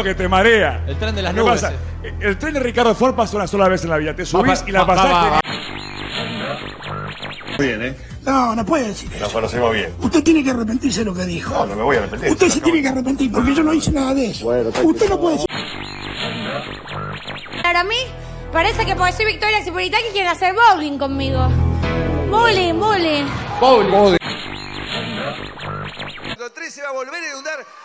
que te marea. El tren de las ¿Qué nubes. pasa? eh. El tren de Ricardo Ford pasa una sola vez en la vida. Te subís Va, y la va, pasás. va, va. Bien, ¿eh? No, no puede decir eso. Nos conocemos bien. Usted tiene que arrepentirse de lo que dijo. No, no me voy a arrepentir. Usted se tiene que arrepentir porque yo no hice nada de eso. Usted no puede decir. Para mí, parece que porque soy Victoria Cipolitaki quieren hacer bowling conmigo. Bowling, bowling. El 3 se va a volver a inundar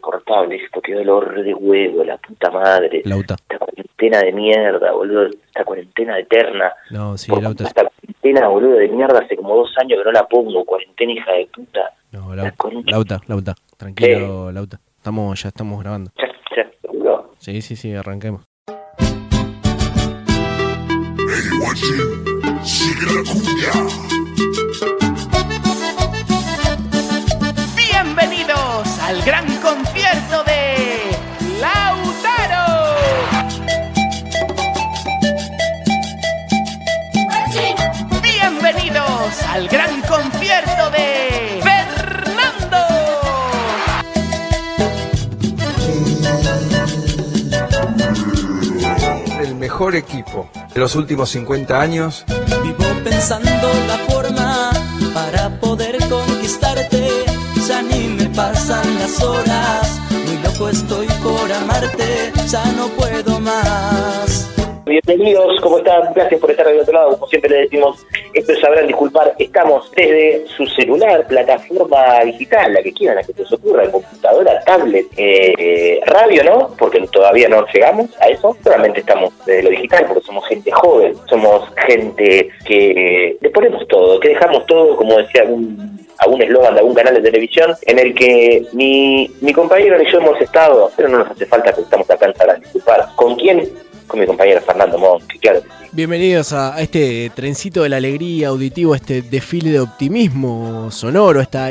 insoportable esto, qué dolor de huevo, la puta madre. Lauta. Esta cuarentena de mierda, boludo, esta cuarentena eterna. No, sí, Por- Lauta. Esta cuarentena, boludo, de mierda, hace como dos años que no la pongo, cuarentena hija de puta. No, La Lauta. concha. Lauta, Lauta. Tranquilo, Lauta. Estamos, ya estamos grabando. Ya, ya, boludo. Sí, sí, sí, arranquemos. Bienvenidos al gran concierto de Lautaro. Bienvenidos al gran concierto de Fernando. El mejor equipo de los últimos 50 años. Vivo pensando la forma para poder conquistarte. Ya ni me pasan las horas. Muy loco estoy por amarte. Ya no puedo más. Bienvenidos, ¿cómo están? Gracias por estar del otro lado. Como siempre les decimos, esto sabrán disculpar. Estamos desde su celular, plataforma digital, la que quieran, la que se os ocurra, computadora, tablet, eh, radio, ¿no? Porque todavía no llegamos a eso. Solamente estamos desde lo digital porque somos gente joven, somos gente que le ponemos todo, que dejamos todo, como decía algún algún eslogan de algún canal de televisión en el que mi, mi compañero y yo hemos estado, pero no nos hace falta que estamos acá en Sabrán disculpar. ¿Con quién? Con mi compañero Fernando Monk, claro que sí. Bienvenidos a a este trencito de la alegría auditivo, este desfile de optimismo sonoro, esta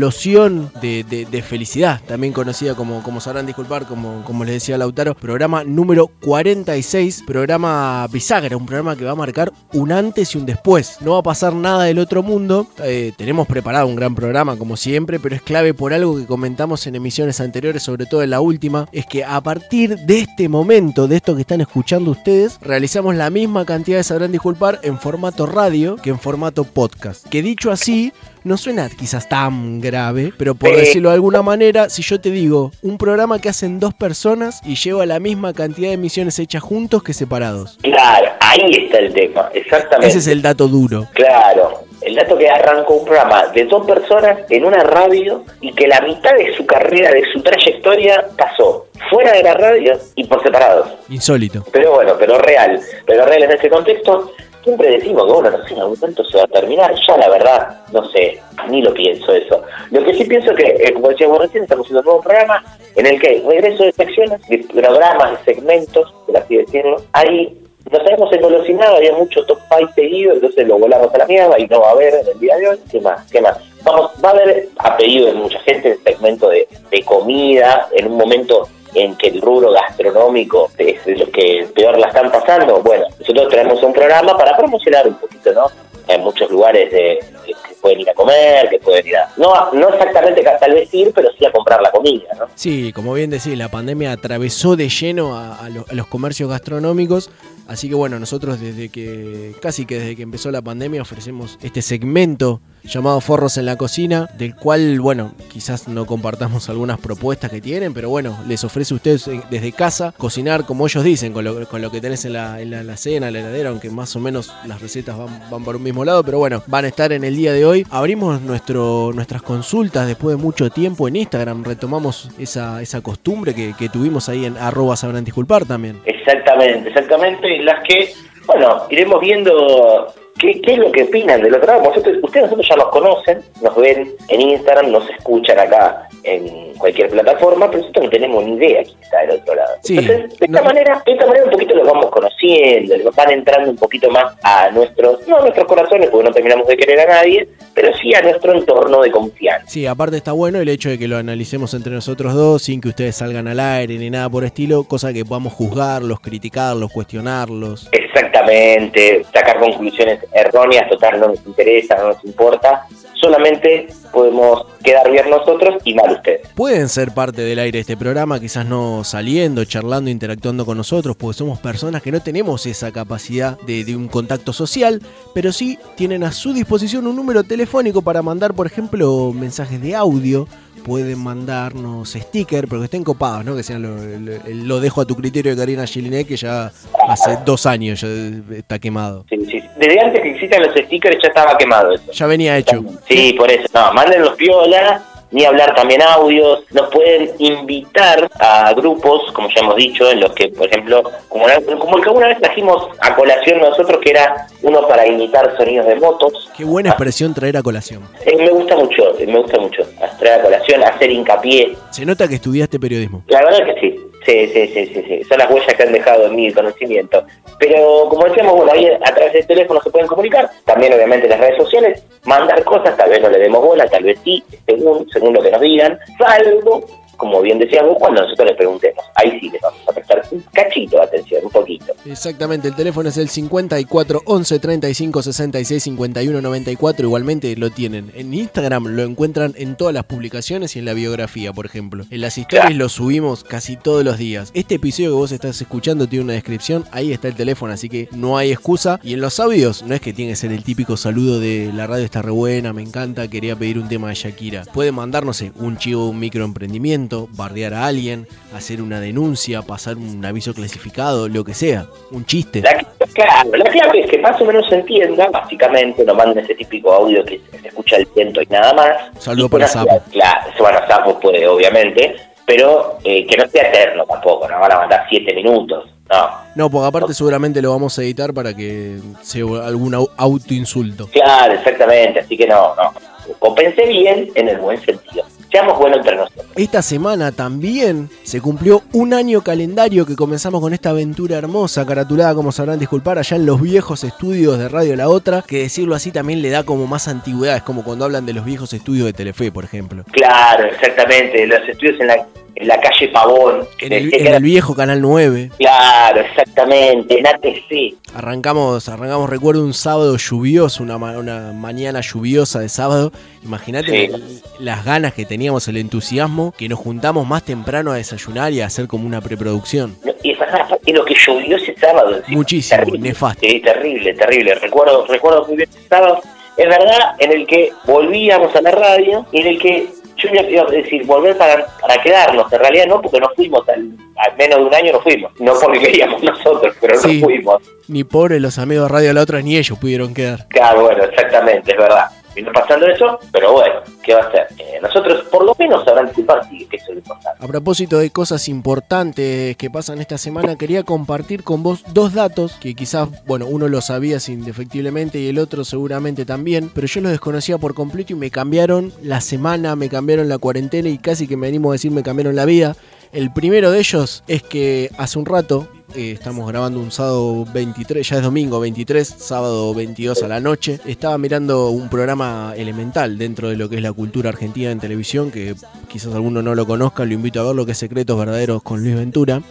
explosión de, de- felicidad, también conocida como, como sabrán disculpar, como, como les decía Lautaro, programa número 46, programa bisagra, un programa que va a marcar un antes y un después. No va a pasar nada del otro mundo, eh, tenemos preparado un gran programa como siempre, pero es clave por algo que comentamos en emisiones anteriores, sobre todo en la última, es que a partir de este momento, de esto que están escuchando ustedes, realizamos la misma cantidad de sabrán disculpar en formato radio que en formato podcast. Que dicho así, no suena quizás tan grave, pero por decirlo de alguna manera, si yo te digo un programa que hacen dos personas y lleva la misma cantidad de emisiones hechas juntos que separados. Claro, ahí está el tema, exactamente. Ese es el dato duro. Claro, el dato que arrancó un programa de dos personas en una radio y que la mitad de su carrera, de su trayectoria, pasó fuera de la radio y por separados. Insólito. Pero bueno, pero real, pero real en este contexto. Siempre decimos que bueno, no sé, en algún momento se va a terminar. Ya la verdad, no sé, ni lo pienso eso. Lo que sí pienso que, eh, como decíamos recién, estamos haciendo un nuevo programa en el que regreso de secciones, de programas, de segmentos, por así decirlo. Ahí nos habíamos engolosinado, había mucho top 5 seguido, entonces lo volamos a la mierda y no va a haber en el día de hoy. ¿Qué más? ¿Qué más? Vamos, va a haber a pedido de mucha gente el segmento de, de comida en un momento en que el rubro gastronómico es los que peor la están pasando. Bueno, nosotros traemos un programa para promocionar un poquito, ¿no? En muchos lugares de, que pueden ir a comer, que pueden ir a... No, no exactamente tal vez ir, pero sí a comprar la comida, ¿no? Sí, como bien decís, la pandemia atravesó de lleno lo- a los comercios gastronómicos. Así que bueno, nosotros desde que, casi que desde que empezó la pandemia, ofrecemos este segmento llamado Forros en la Cocina, del cual, bueno, quizás no compartamos algunas propuestas que tienen, pero bueno, les ofrece a ustedes eh, desde casa cocinar como ellos dicen, con lo, con lo que tenés en la, en la, cena, en la heladera, aunque más o menos las recetas van, van por un mismo lado, pero bueno, van a estar en el día de hoy. Abrimos nuestro, nuestras consultas después de mucho tiempo en Instagram, retomamos esa, esa costumbre que, que tuvimos ahí en arroba sabrán disculpar también. Exactamente, exactamente, las que, bueno, iremos viendo ¿Qué, ¿Qué es lo que opinan del otro lado? Vosotros, ustedes nosotros ya nos conocen, nos ven en Instagram, nos escuchan acá en cualquier plataforma, pero nosotros no tenemos ni idea quién está del otro lado. Sí, Entonces, de esta, no- manera, de esta manera un poquito los vamos conociendo, los van entrando un poquito más a nuestros, no a nuestros corazones, porque no terminamos de querer a nadie, pero sí a nuestro entorno de confianza. Sí, aparte está bueno el hecho de que lo analicemos entre nosotros dos sin que ustedes salgan al aire ni nada por estilo, cosa que podamos juzgarlos, criticarlos, cuestionarlos. Exactamente, sacar conclusiones erróneas, total, no nos interesa, no nos importa, solamente podemos quedar bien nosotros y mal ustedes. Pueden ser parte del aire de este programa, quizás no saliendo, charlando, interactuando con nosotros, porque somos personas que no tenemos esa capacidad de, de un contacto social, pero sí tienen a su disposición un número telefónico para mandar, por ejemplo, mensajes de audio. Pueden mandarnos stickers, pero que estén copados, ¿no? Que sean lo, lo- lo dejo a tu criterio de Karina Giliné, que ya hace dos años ya está quemado. Sí, sí. Desde antes que existan los stickers ya estaba quemado eso. Ya venía hecho. Sí, por eso. No, manden los piola, ni hablar también audios. Nos pueden invitar a grupos, como ya hemos dicho, en los que, por ejemplo, como, como el que alguna vez trajimos a colación nosotros, que era uno para imitar sonidos de motos. Qué buena expresión traer a colación. Eh, me gusta mucho, eh, me gusta mucho. Traer a colación, hacer hincapié. Se nota que estudiaste periodismo. La verdad que sí. Sí, sí, sí, sí, sí. Son las huellas que han dejado en el conocimiento. Pero como decíamos, bueno, ahí a través del teléfono se pueden comunicar. También, obviamente, en las redes sociales. Mandar cosas, tal vez no le demos bola, tal vez sí, según, según lo que nos digan. Salvo, como bien decías vos, cuando nosotros les preguntemos. Ahí sí les vamos a prestar un cachito de atención, un poquito. Exactamente, el teléfono es el 54 11 35 66 51 94. Igualmente lo tienen en Instagram, lo encuentran en todas las publicaciones y en la biografía, por ejemplo. En las historias lo subimos casi todos los días. Este episodio que vos estás escuchando tiene una descripción, ahí está el teléfono, así que no hay excusa. Y en los audios, no es que tiene que ser el típico saludo de la radio está re buena, me encanta, quería pedir un tema de Shakira. Puede mandar, no sé, un chivo, un microemprendimiento, bardear a alguien, hacer una denuncia, pasar un aviso clasificado, lo que sea, un chiste. La, claro, la clave es que más o menos se entienda, básicamente, no manden ese típico audio que se escucha el viento y nada más. Saludo para Sapo. Claro, bueno, Sapo puede, obviamente, pero eh, que no sea eterno tampoco, no van a mandar siete minutos, no. No, porque aparte seguramente lo vamos a editar para que sea algún au- autoinsulto. Claro, exactamente, así que no, no. Compense bien en el buen sentido. Seamos buenos entre nosotros. Esta semana también se cumplió un año calendario que comenzamos con esta aventura hermosa, caratulada, como sabrán disculpar, allá en los viejos estudios de Radio La Otra, que decirlo así también le da como más antigüedad, es como cuando hablan de los viejos estudios de Telefe, por ejemplo. Claro, exactamente, los estudios en la, en la calle Pavón. En el, en el viejo Canal 9. Claro, exactamente, en ATC. Arrancamos, arrancamos, recuerdo un sábado lluvioso, una, una mañana lluviosa de sábado. Imagínate Sí. las ganas que teníamos, el entusiasmo, que nos juntamos más temprano a desayunar y a hacer como una preproducción. Y es verdad, aparte lo que llovió ese sábado. encima, Muchísimo, terrible. nefasto. Sí, terrible, terrible. Recuerdo, recuerdo muy bien ese sábado. Es verdad, en el que volvíamos a la radio y en el que yo iba a decir, volver para, para quedarnos. En realidad no, porque no fuimos, al, al menos de un año no fuimos. No porque queríamos nosotros, pero Sí. no fuimos. Ni pobres los amigos de Radio La Otra, ni ellos pudieron quedar. Claro, bueno, exactamente, es verdad. Vino pasando eso, pero bueno, ¿qué va a hacer? Eh, nosotros por lo menos sabrán disculpar, sí, que eso es importante. A propósito de cosas importantes que pasan esta semana, quería compartir con vos dos datos que quizás, bueno, uno lo sabías indefectiblemente y el otro seguramente también, pero yo los desconocía por completo y me cambiaron la semana, me cambiaron la cuarentena y casi que me animo a decir me cambiaron la vida. El primero de ellos es que hace un rato, eh, estamos grabando un sábado 23, ya es domingo 23, sábado 22 a la noche, estaba mirando un programa elemental dentro de lo que es la cultura argentina en televisión, que quizás alguno no lo conozca, lo invito a ver lo que es Secretos Verdaderos con Luis Ventura.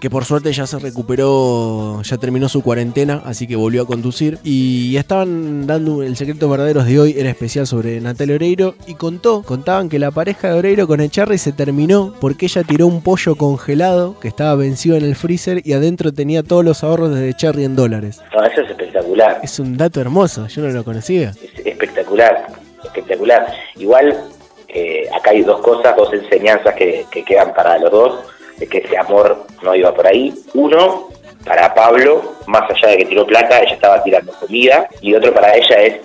Que por suerte ya se recuperó, ya terminó su cuarentena, así que volvió a conducir. Y estaban dando el Secretos Verdaderos de hoy, era especial sobre Natalia Oreiro, y contó, contaban que la pareja de Oreiro con Echarri se terminó porque ella tiró un pollo congelado que estaba vencido en el freezer y adentro tenía todos los ahorros de Echarri en dólares. No, eso es espectacular. Es un dato hermoso, yo no lo conocía. Es espectacular, espectacular. Igual, eh, acá hay dos cosas, dos enseñanzas que, que quedan para los dos, de que ese amor no iba por ahí. Uno, para Pablo, más allá de que tiró plata, ella estaba tirando comida, y otro para ella es,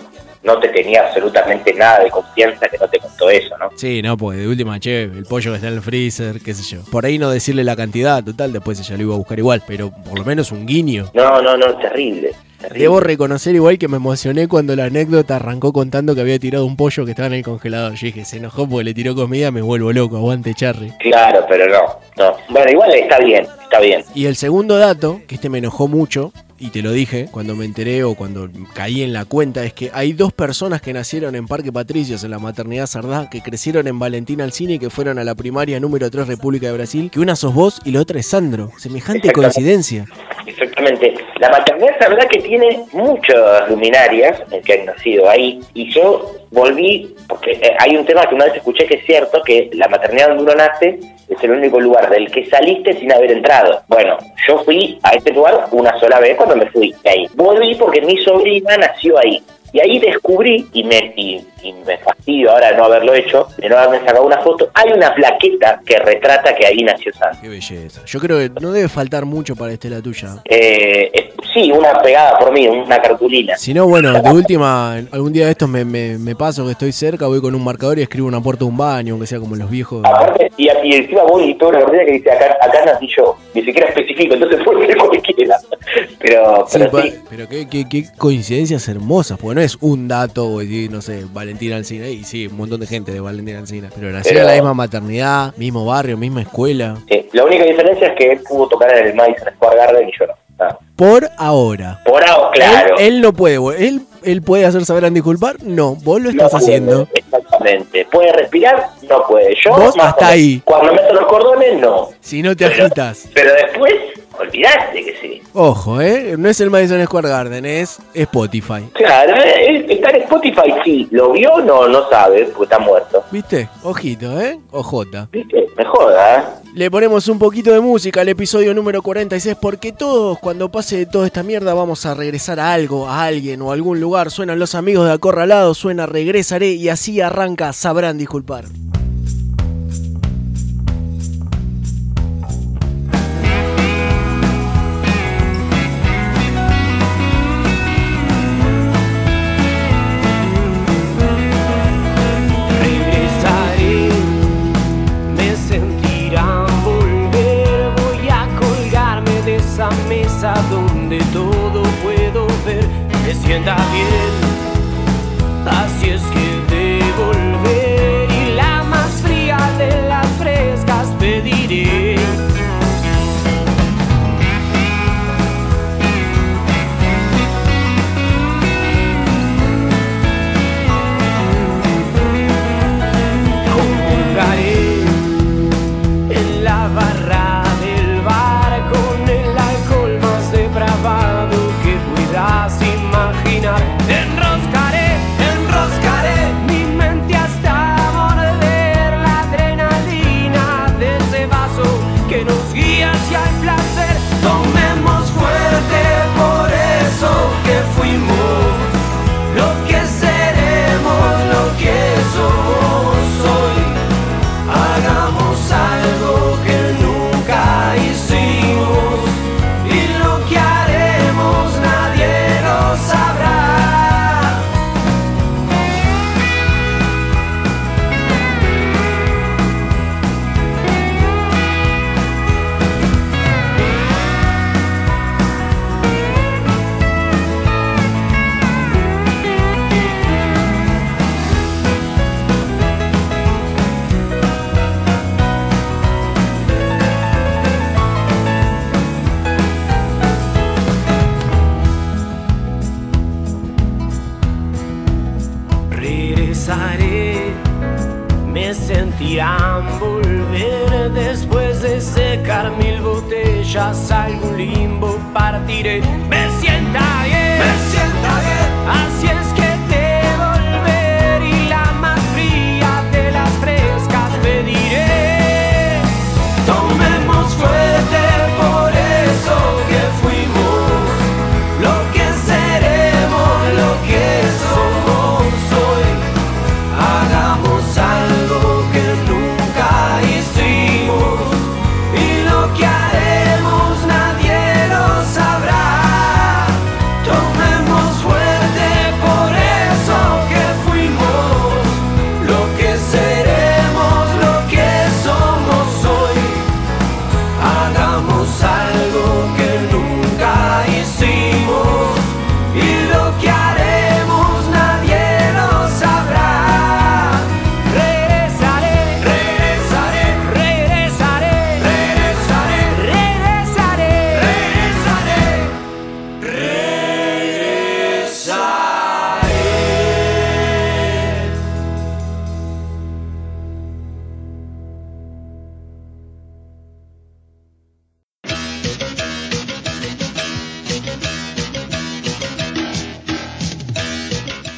no te tenía absolutamente nada de confianza que no te contó eso, ¿no? Sí, no, pues de última, che, el pollo que está en el freezer, qué sé yo. Por ahí no decirle la cantidad, total, después ella lo iba a buscar igual, pero por lo menos un guiño. No, no, no, terrible, terrible. Debo reconocer igual que me emocioné cuando la anécdota arrancó contando que había tirado un pollo que estaba en el congelador. Yo dije, se enojó porque le tiró comida, me vuelvo loco, aguante Charry. Claro, pero no, no. Bueno, igual está bien, está bien. Y el segundo dato, que este me enojó mucho, y te lo dije cuando me enteré o cuando caí en la cuenta, es que hay dos personas que nacieron en Parque Patricios, en la maternidad Sardá, que crecieron en Valentina Alcine y que fueron a la primaria número 3 República de Brasil, que una sos vos y la otra es Sandro. Semejante coincidencia. La maternidad es verdad que tiene muchas luminarias que han nacido ahí. Y yo volví, porque eh, hay un tema que una vez escuché que es cierto, que la maternidad donde uno nace es el único lugar del que saliste sin haber entrado. Bueno, yo fui a este lugar una sola vez cuando me fui de ahí. Volví porque mi sobrina nació ahí. Y ahí descubrí, y me, y, y me fastidio ahora de no haberlo hecho, de no haberme sacado una foto, hay una plaqueta que retrata que ahí nació Sandro. Qué belleza. Yo creo que no debe faltar mucho para este la tuya. Eh, sí, una pegada por mí, una cartulina. Si no, bueno, de última, algún día de estos me, me, me paso que estoy cerca, voy con un marcador y escribo una puerta de un baño, aunque sea como los viejos. Aparte, y, y encima voy y todo la verdad que dice acá, acá nací yo, ni siquiera especifico, entonces puede ser cualquiera. Pero, Sí, pero pa- sí, pero qué, qué- qué coincidencias hermosas, porque no es un dato, decir, no sé, Valentina Alcina, y sí, un montón de gente de Valentina Alcina, pero nació Pero- en la misma maternidad, mismo barrio, misma escuela. sí. La única diferencia es que él pudo tocar en el Madison Square Garden y yo no. Ah. Por ahora. Por ahora, claro. Él, él no puede, él, él puede hacer saber a disculpar, no, vos lo estás No puede, haciendo. Exactamente. ¿Puede respirar? No puede. Yo, Vos más hasta ahí. Cuando meto los cordones, no. Si no te agitas. Pero después, olvidaste que sí. Ojo, ¿eh? No es el Madison Square Garden, es Spotify. Claro, eh, está en Spotify, sí. ¿Lo vio? No, no sabe, porque está muerto. ¿Viste? Ojito, ¿eh? Ojota. ¿Viste? Me joda, ¿eh? Le ponemos un poquito de música al episodio número 46 porque todos, cuando pase toda esta mierda, vamos a regresar a algo, a alguien o a algún lugar. Suenan los amigos de Acorralado, suena Regresaré y así arranca Sabrán Disculpar.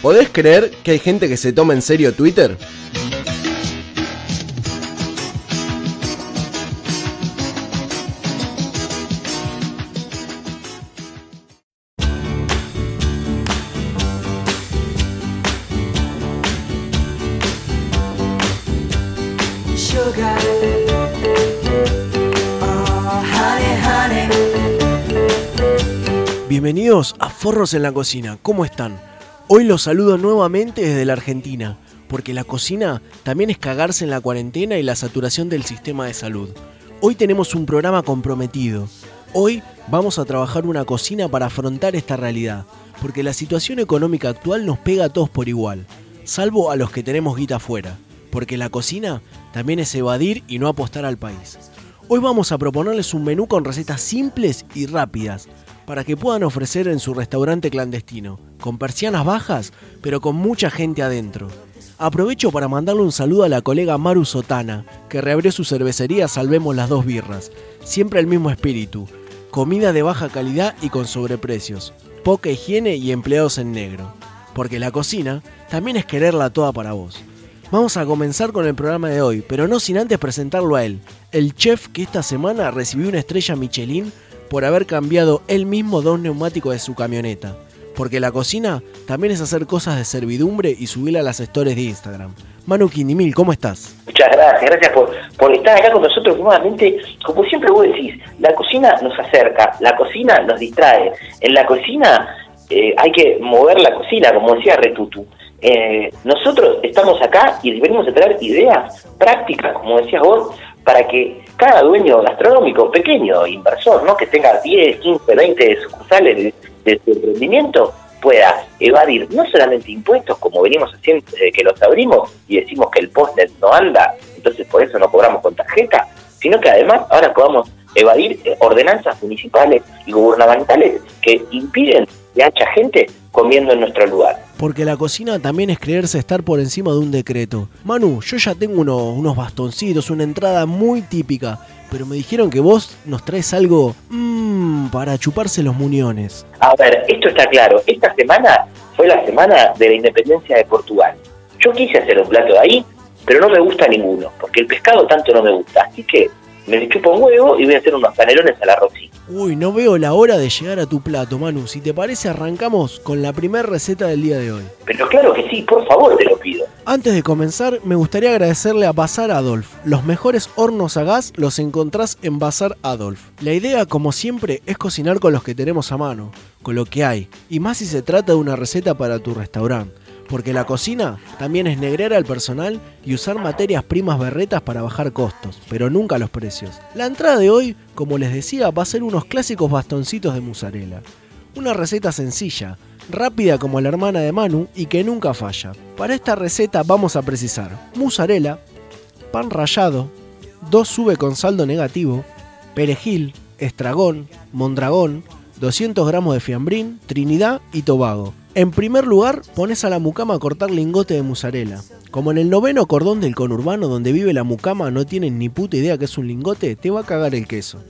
¿Podés creer que hay gente que se toma en serio Twitter? Oh. Bienvenidos a Forros en la Cocina, ¿cómo están? Hoy los saludo nuevamente desde la Argentina, porque la cocina también es cagarse en la cuarentena y la saturación del sistema de salud. Hoy tenemos un programa comprometido. Hoy vamos a trabajar una cocina para afrontar esta realidad, porque la situación económica actual nos pega a todos por igual, salvo a los que tenemos guita afuera, porque la cocina también es evadir y no apostar al país. Hoy vamos a proponerles un menú con recetas simples y rápidas, para que puedan ofrecer en su restaurante clandestino, con persianas bajas, pero con mucha gente adentro. Aprovecho para mandarle un saludo a la colega Maru Sotana, que reabrió su cervecería Salvemos las dos birras. Siempre el mismo espíritu. Comida de baja calidad y con sobreprecios. Poca higiene y empleados en negro. Porque la cocina también es quererla toda para vos. Vamos a comenzar con el programa de hoy, pero no sin antes presentarlo a él, el chef que esta semana recibió una estrella Michelin por haber cambiado él mismo dos neumáticos de su camioneta. Porque la cocina también es hacer cosas de servidumbre y subirla a las stories de Instagram. Manu Quindimil, ¿cómo estás? Muchas gracias, gracias por, por estar acá con nosotros nuevamente. Como siempre vos decís, la cocina nos acerca, la cocina nos distrae. En la cocina eh, hay que mover la cocina, como decía Retutu. Eh, nosotros estamos acá y venimos a traer ideas prácticas, como decías vos, para que cada dueño gastronómico, pequeño inversor, ¿no? que tenga 10, 15, 20 sucursales de, de su emprendimiento, pueda evadir no solamente impuestos, como venimos haciendo desde que los abrimos y decimos que el postnet no anda, entonces por eso no cobramos con tarjeta, sino que además ahora podamos evadir eh, ordenanzas municipales y gubernamentales que impiden que haya gente comiendo en nuestro lugar. Porque la cocina también es creerse estar por encima de un decreto. Manu, yo ya tengo uno- unos bastoncitos, una entrada muy típica, pero me dijeron que vos nos traes algo mmm, para chuparse los muñones. A ver, esto está claro. Esta semana fue la semana de la independencia de Portugal. Yo quise hacer un plato de ahí, pero no me gusta ninguno, porque el pescado tanto no me gusta. Así que me le chupo un huevo y voy a hacer unos canelones a la Roxy. Uy, no veo la hora de llegar a tu plato, Manu. Si te parece, arrancamos con la primera receta del día de hoy. Pero claro que sí, por favor, te lo pido. Antes de comenzar, me gustaría agradecerle a Bazar Adolf. Los mejores hornos a gas los encontrás en Bazar Adolf. La idea, como siempre, es cocinar con los que tenemos a mano, con lo que hay, y más si se trata de una receta para tu restaurante. Porque la cocina también es negrear al personal y usar materias primas berretas para bajar costos, pero nunca los precios. La entrada de hoy, como les decía, va a ser unos clásicos bastoncitos de mozzarella. Una receta sencilla, rápida como la hermana de Manu y que nunca falla. Para esta receta vamos a precisar mozzarella, pan rallado, dos sube con saldo negativo, perejil, estragón, mondragón, 200 gramos de fiambrín, trinidad y tobago. En primer lugar, pones a la mucama a cortar lingote de mozzarella. Como en el noveno cordón del conurbano donde vive la mucama no tienen ni puta idea que es un lingote, te va a cagar el queso.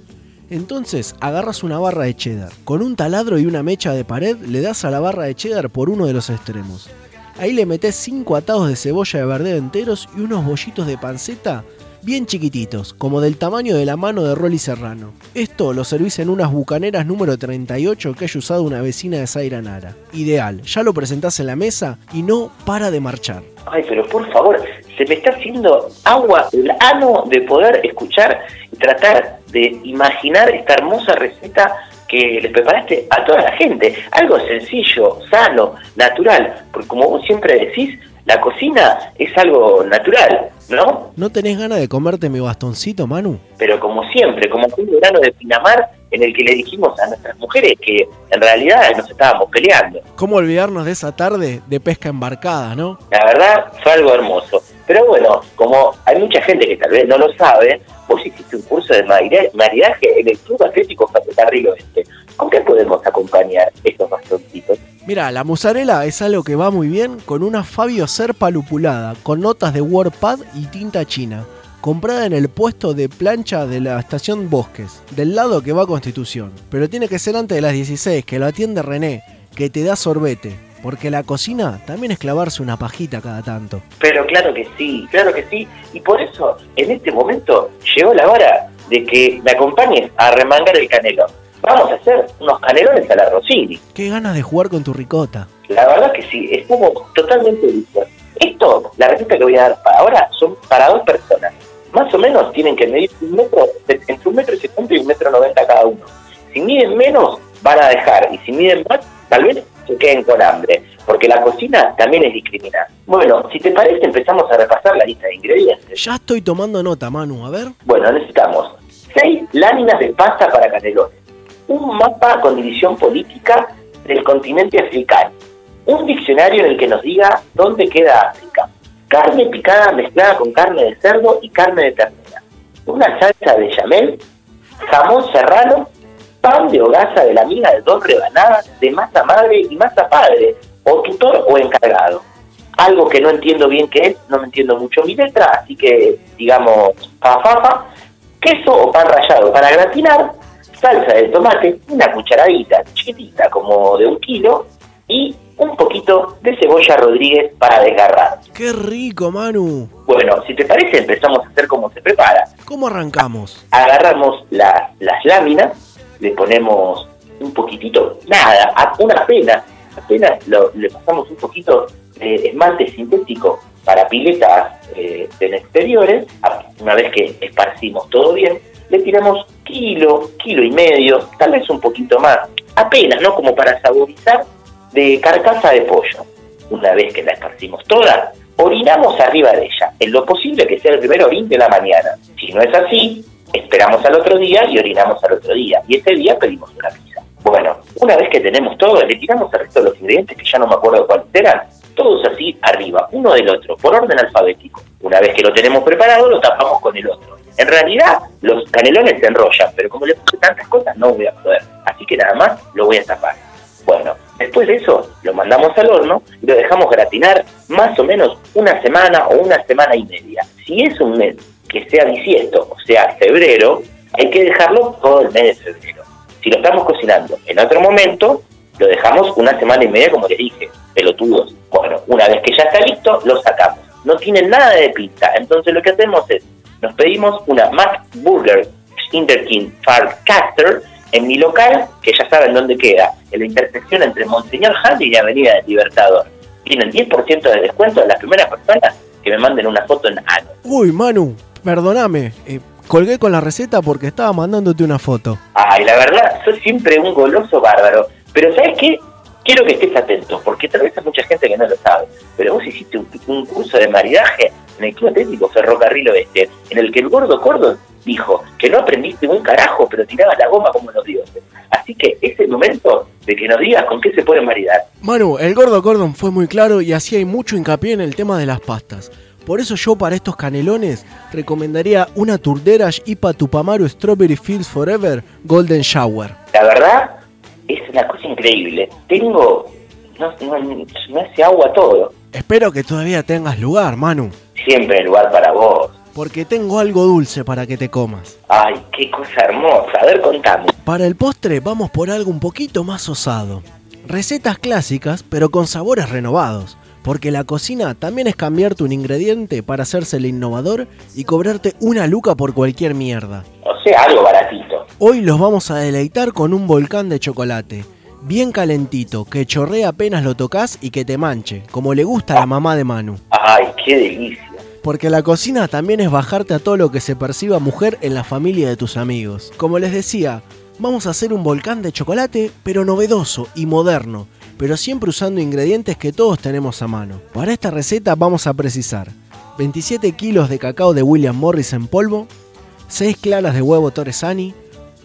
Entonces agarras una barra de cheddar. Con un taladro y una mecha de pared le das a la barra de cheddar por uno de los extremos. Ahí le metes 5 atados de cebolla de verdeo enteros y unos bollitos de panceta bien chiquititos, como del tamaño de la mano de Rolly Serrano. Esto lo servís en unas bucaneras número 38 que haya usado una vecina de Zaira Nara. Ideal, ya lo presentás en la mesa y no para de marchar. Ay, pero por favor, se me está haciendo agua el ano de poder escuchar y tratar de imaginar esta hermosa receta que les preparaste a toda la gente. Algo sencillo, sano, natural, porque como vos siempre decís, la cocina es algo natural, ¿no? ¿No tenés ganas de comerte mi bastoncito, Manu? Pero como siempre, como un verano de Pinamar en el que le dijimos a nuestras mujeres que en realidad nos estábamos peleando. ¿Cómo olvidarnos de esa tarde de pesca embarcada, no? La verdad fue algo hermoso. Pero bueno, como hay mucha gente que tal vez no lo sabe, vos hiciste un curso de marida- maridaje en el Club Atlético Ferrocarril Oeste. ¿Con qué podemos acompañar estos bastoncitos? Mira, la mozzarella es algo que va muy bien con una Fabio Serpa lupulada, con notas de WordPad y tinta china, comprada en el puesto de plancha de la estación Bosques, del lado que va Constitución. Pero tiene que ser antes de las 16, que lo atiende René, que te da sorbete. Porque la cocina también es clavarse una pajita cada tanto. Pero claro que sí, claro que sí. Y por eso, en este momento, llegó la hora de que me acompañes a remangar el canelo. Vamos a hacer unos canelones a la Rossini. Qué ganas de jugar con tu ricota. La verdad que sí, estamos totalmente listos. Esto, la receta que voy a dar para ahora, son para dos personas. Más o menos tienen que medir un metro, entre un metro y setenta y un metro noventa cada uno. Si miden menos, van a dejar. Y si miden más, tal vez se queden con hambre. Porque la cocina también es discriminada. Bueno, si te parece, empezamos a repasar la lista de ingredientes. Ya estoy tomando nota, Manu, a ver. Bueno, necesitamos seis láminas de pasta para canelones, un mapa con división política del continente africano, un diccionario en el que nos diga dónde queda África, carne picada mezclada con carne de cerdo y carne de ternera, una salsa de chamel, jamón serrano, pan de hogaza de la miga de dos rebanadas de masa madre y masa padre, o tutor o encargado. Algo que no entiendo bien qué es, no me entiendo mucho mi letra, así que digamos fafafa, queso o pan rallado. Para gratinar, salsa de tomate, una cucharadita chiquitita como de un kilo y un poquito de cebolla Rodríguez para desgarrar. ¡Qué rico, Manu! Bueno, si te parece empezamos a hacer cómo se prepara. ¿Cómo arrancamos? Agarramos la- las láminas, le ponemos un poquitito, nada, una pena, apenas lo- le pasamos un poquito de esmalte sintético para piletas eh, en exteriores, una vez que esparcimos todo bien, le tiramos kilo, kilo y medio, tal vez un poquito más, apenas, ¿no? Como para saborizar de carcasa de pollo. Una vez que la esparcimos toda, orinamos arriba de ella, en lo posible que sea el primer orín de la mañana. Si no es así, esperamos al otro día y orinamos al otro día. Y ese día pedimos una pizza. Bueno, una vez que tenemos todo, le tiramos el resto de los ingredientes, que ya no me acuerdo cuáles eran, todos así arriba, uno del otro, por orden alfabético. Una vez que lo tenemos preparado, lo tapamos con el otro. En realidad, los canelones se enrollan, pero como le puse tantas cosas, no voy a poder. Así que nada más lo voy a tapar. Bueno, después de eso, lo mandamos al horno y lo dejamos gratinar más o menos una semana o una semana y media. Si es un mes que sea bisiesto, o sea, febrero, hay que dejarlo todo el mes de febrero. Si lo estamos cocinando en otro momento, lo dejamos una semana y media, como les dije, pelotudos. Bueno, una vez que ya está listo, lo sacamos. No tiene nada de pizza, entonces lo que hacemos es, nos pedimos una Mac Burger Interkin Farcaster en mi local, que ya saben dónde queda, en la intersección entre Monseñor Handy y Avenida del Libertador. Tienen 10% de descuento de las primeras personas que me manden una foto en ano. Uy, Manu, perdóname. eh, colgué con la receta porque estaba mandándote una foto. Ay, la verdad, soy siempre un goloso bárbaro. Pero ¿sabes qué? Quiero que estés atento, porque tal vez hay mucha gente que no lo sabe. Pero vos hiciste un, un curso de maridaje en el Club Atlético Ferrocarril Oeste, en el que el gordo Cordon dijo que no aprendiste un carajo, pero tirabas la goma como los dioses. Así que es el momento de que nos digas con qué se puede maridar. Manu, el gordo Cordon fue muy claro y hacía mucho hincapié en el tema de las pastas. Por eso yo para estos canelones recomendaría una Turderas IPA Tupamaru Strawberry Fields Forever Golden Shower. La verdad, es una cosa increíble. Tengo... No, no, me hace agua todo. Espero que todavía tengas lugar, Manu, Siempre hay lugar para vos. porque tengo algo dulce para que te comas. Ay, qué cosa hermosa. A ver, contame. Para el postre vamos por algo un poquito más osado. Recetas clásicas, pero con sabores renovados. Porque la cocina también es cambiarte un ingrediente para hacerse el innovador y cobrarte una luca por cualquier mierda. O sea, algo baratito. Hoy los vamos a deleitar con un volcán de chocolate. Bien calentito, que chorrea apenas lo tocas y que te manche, como le gusta a la mamá de Manu. Ay, qué delicia. Porque la cocina también es bajarte a todo lo que se perciba mujer en la familia de tus amigos. Como les decía, vamos a hacer un volcán de chocolate, pero novedoso y moderno, pero siempre usando ingredientes que todos tenemos a mano. Para esta receta vamos a precisar 27 kilos de cacao de William Morris en polvo, 6 claras de huevo Torresani,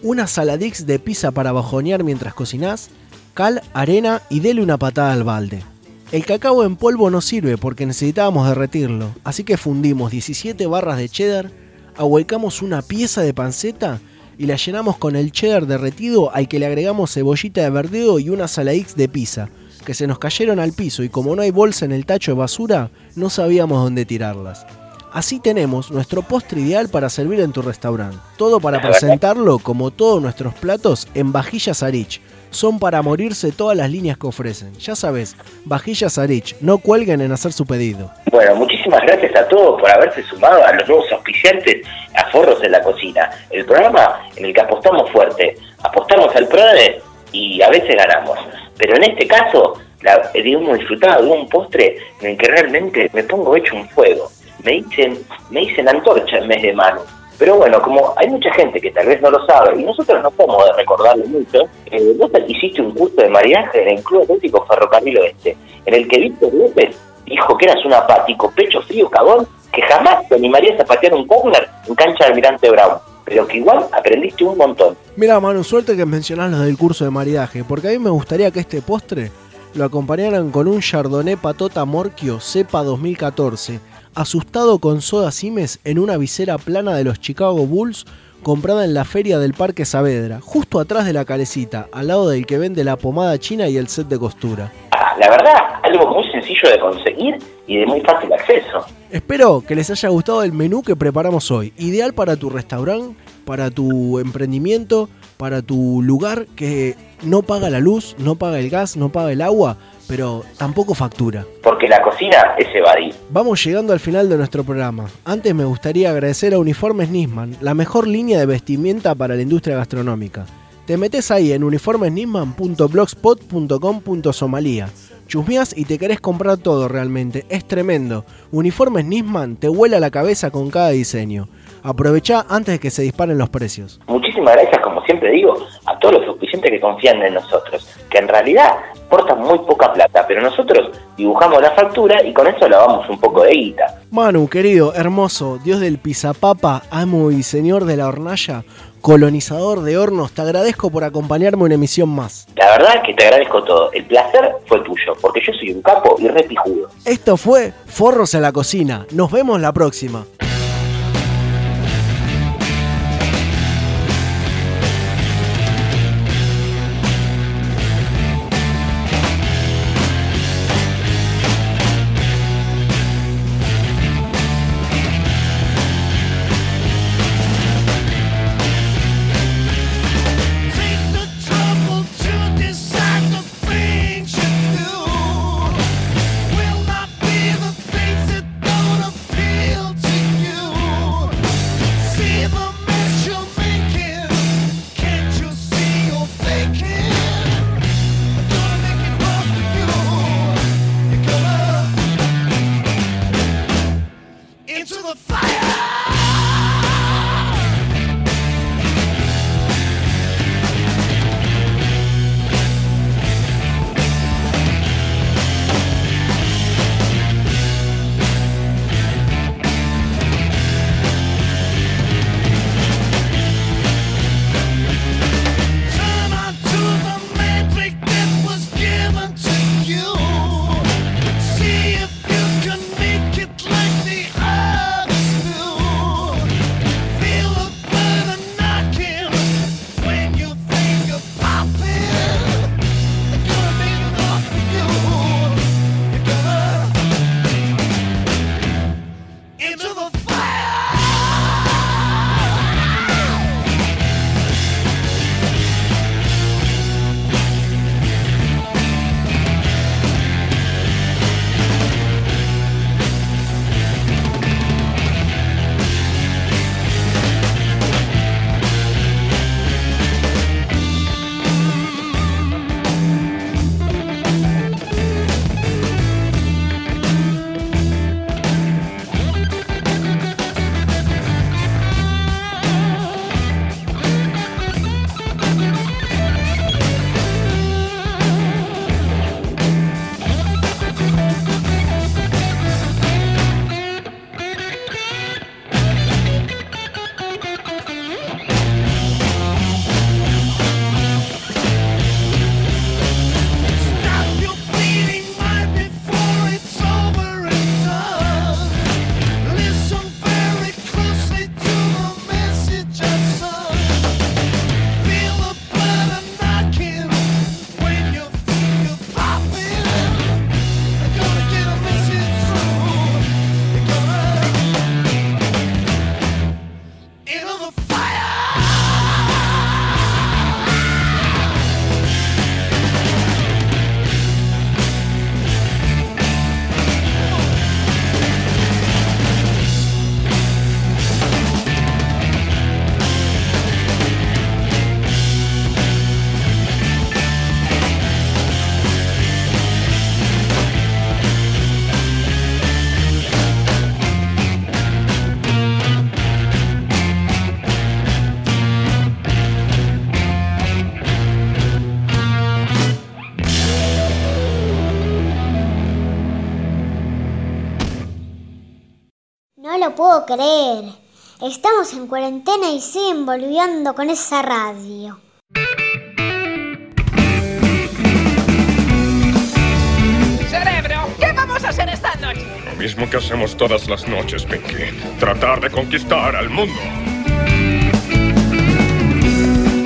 una saladix de pizza para bajonear mientras cocinás, cal, arena y dele una patada al balde. El cacao en polvo no sirve porque necesitábamos derretirlo, así que fundimos 17 barras de cheddar, ahuecamos una pieza de panceta y la llenamos con el cheddar derretido al que le agregamos cebollita de verdeo y una saladix de pizza, que se nos cayeron al piso y como no hay bolsa en el tacho de basura, no sabíamos dónde tirarlas. Así tenemos nuestro postre ideal para servir en tu restaurante. Todo para presentarlo como todos nuestros platos en vajillas Arich. Son para morirse todas las líneas que ofrecen. Ya sabes, vajillas Arich, no cuelguen en hacer su pedido. Bueno, muchísimas gracias a todos por haberse sumado a los nuevos auspiciantes a Forros en la Cocina. El programa en el que apostamos fuerte, apostamos al PRODE y a veces ganamos. Pero en este caso, la, digamos, disfrutado de un postre en el que realmente me pongo hecho un fuego. Me dicen, me dicen antorcha en vez de mano. Pero bueno, como hay mucha gente que tal vez no lo sabe, y nosotros no podemos recordarlo mucho, eh, vos hiciste un curso de mariaje en el Club Atlético Ferrocarril Oeste, en el que Víctor López dijo que eras un apático, pecho frío, cagón, que jamás te animarías a patear un corner en cancha de Almirante Brown, pero que igual aprendiste un montón. Mira, Manu, suerte que mencionás lo del curso de maridaje, porque a mí me gustaría que este postre lo acompañaran con un Chardonnay Patota Morquio Cepa 2014, asustado con soda Simes en una visera plana de los Chicago Bulls comprada en la feria del Parque Saavedra, justo atrás de la calecita, al lado del que vende la pomada china y el set de costura. Ah, la verdad, algo muy sencillo de conseguir y de muy fácil acceso. Espero que les haya gustado el menú que preparamos hoy, ideal para tu restaurante, para tu emprendimiento, para tu lugar que no paga la luz, no paga el gas, no paga el agua, pero tampoco factura. Porque la cocina es evadir. Vamos llegando al final de nuestro programa. Antes me gustaría agradecer a Uniformes Nisman, la mejor línea de vestimenta para la industria gastronómica. Te metes ahí en uniformesnisman.blogspot.com.somalía. Chusmeás y te querés comprar todo realmente. Es tremendo. Uniformes Nisman te vuela la cabeza con cada diseño. Aprovechá antes de que se disparen los precios. Muchísimas gracias, como siempre digo, a todos los auspiciantes que confían en nosotros, que en realidad portan muy poca plata, pero nosotros dibujamos la factura y con eso lavamos un poco de guita. Manu, querido, hermoso, Dios del pisapapa, amo y señor de la hornalla, colonizador de hornos, te agradezco por acompañarme en una emisión más. La verdad es que te agradezco todo. El placer fue tuyo, porque yo soy un capo y repijudo. Esto fue Forros en la Cocina. Nos vemos la próxima. Puedo creer. Estamos en cuarentena y siguen volviendo con esa radio. Cerebro, ¿qué vamos a hacer esta noche? Lo mismo que hacemos todas las noches, Pinky. Tratar de conquistar al mundo.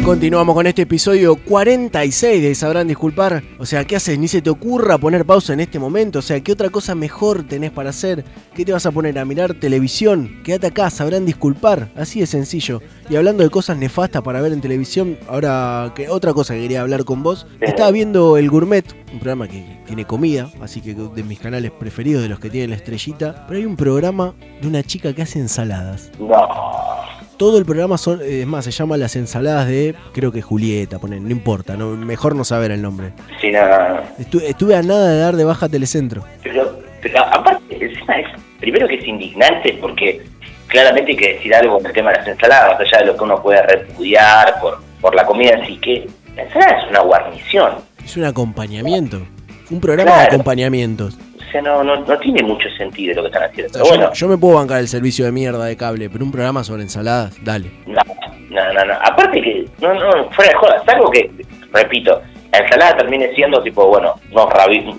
Continuamos con este episodio 46 de Sabrán Disculpar. O sea, ¿qué haces? Ni se te ocurra poner pausa en este momento. O sea, ¿qué otra cosa mejor tenés para hacer? ¿Qué te vas a poner a mirar televisión? Quédate acá, sabrán disculpar. Así de sencillo. Y hablando de cosas nefastas para ver en televisión, ahora que otra cosa que quería hablar con vos. Estaba viendo El Gourmet, un programa que tiene comida, así que de mis canales preferidos, de los que tienen la estrellita. Pero hay un programa de una chica que hace ensaladas. No. Todo el programa son, eh, es más, se llama Las ensaladas de, creo que Julieta, ponen, no importa, no, mejor no saber el nombre. Sí, nada. Estu- estuve a nada de dar de baja Telecentro. Pero, pero aparte, encima es, primero que es indignante porque claramente hay que decir algo con el tema de las ensaladas, más allá de lo que uno puede repudiar por, por la comida así que la ensalada es una guarnición. Es un acompañamiento, un programa de acompañamientos. O sea, no, no, no tiene mucho sentido lo que están haciendo. Pero yo, bueno, yo me puedo bancar el servicio de mierda de cable, pero un programa sobre ensaladas, dale. no, no, no, no. Aparte que, no, no, fuera de jodas, algo que, repito, la ensalada termine siendo tipo, bueno, unos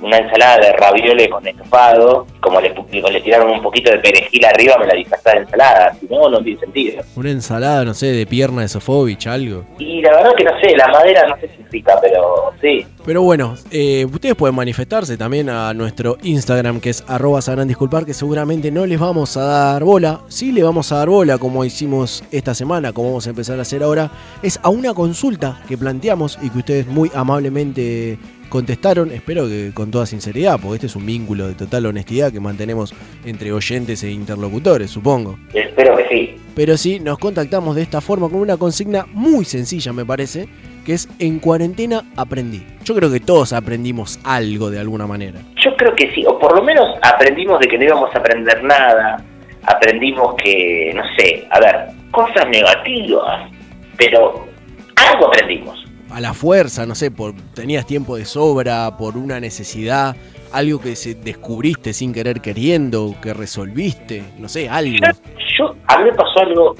una ensalada de raviole con estofado, como le, le tiraron un poquito de perejil arriba, me la disfrazé de ensalada. Si no, no tiene sentido. Una ensalada, no sé, de pierna de Sofovich, algo. Y la verdad que no sé, la madera no sé si es rica, pero sí. Pero bueno, eh, ustedes pueden manifestarse también a nuestro Instagram que es arroba sabrán disculpar, que seguramente no les vamos a dar bola. Sí le vamos a dar bola como hicimos esta semana, como vamos a empezar a hacer ahora. Es a una consulta que planteamos y que ustedes muy amablemente contestaron. Espero que con toda sinceridad, porque este es un vínculo de total honestidad que mantenemos entre oyentes e interlocutores, supongo. Espero que sí. Pero sí, nos contactamos de esta forma con una consigna muy sencilla, me parece, que es en cuarentena aprendí. Yo creo que todos aprendimos algo de alguna manera. Yo creo que sí, o por lo menos aprendimos de que no íbamos a aprender nada. Aprendimos que, no sé, a ver, cosas negativas, pero algo aprendimos. A la fuerza, no sé, por tenías tiempo de sobra, por una necesidad, algo que se descubriste sin querer queriendo, que resolviste, no sé, algo. Yo, a mí me pasó algo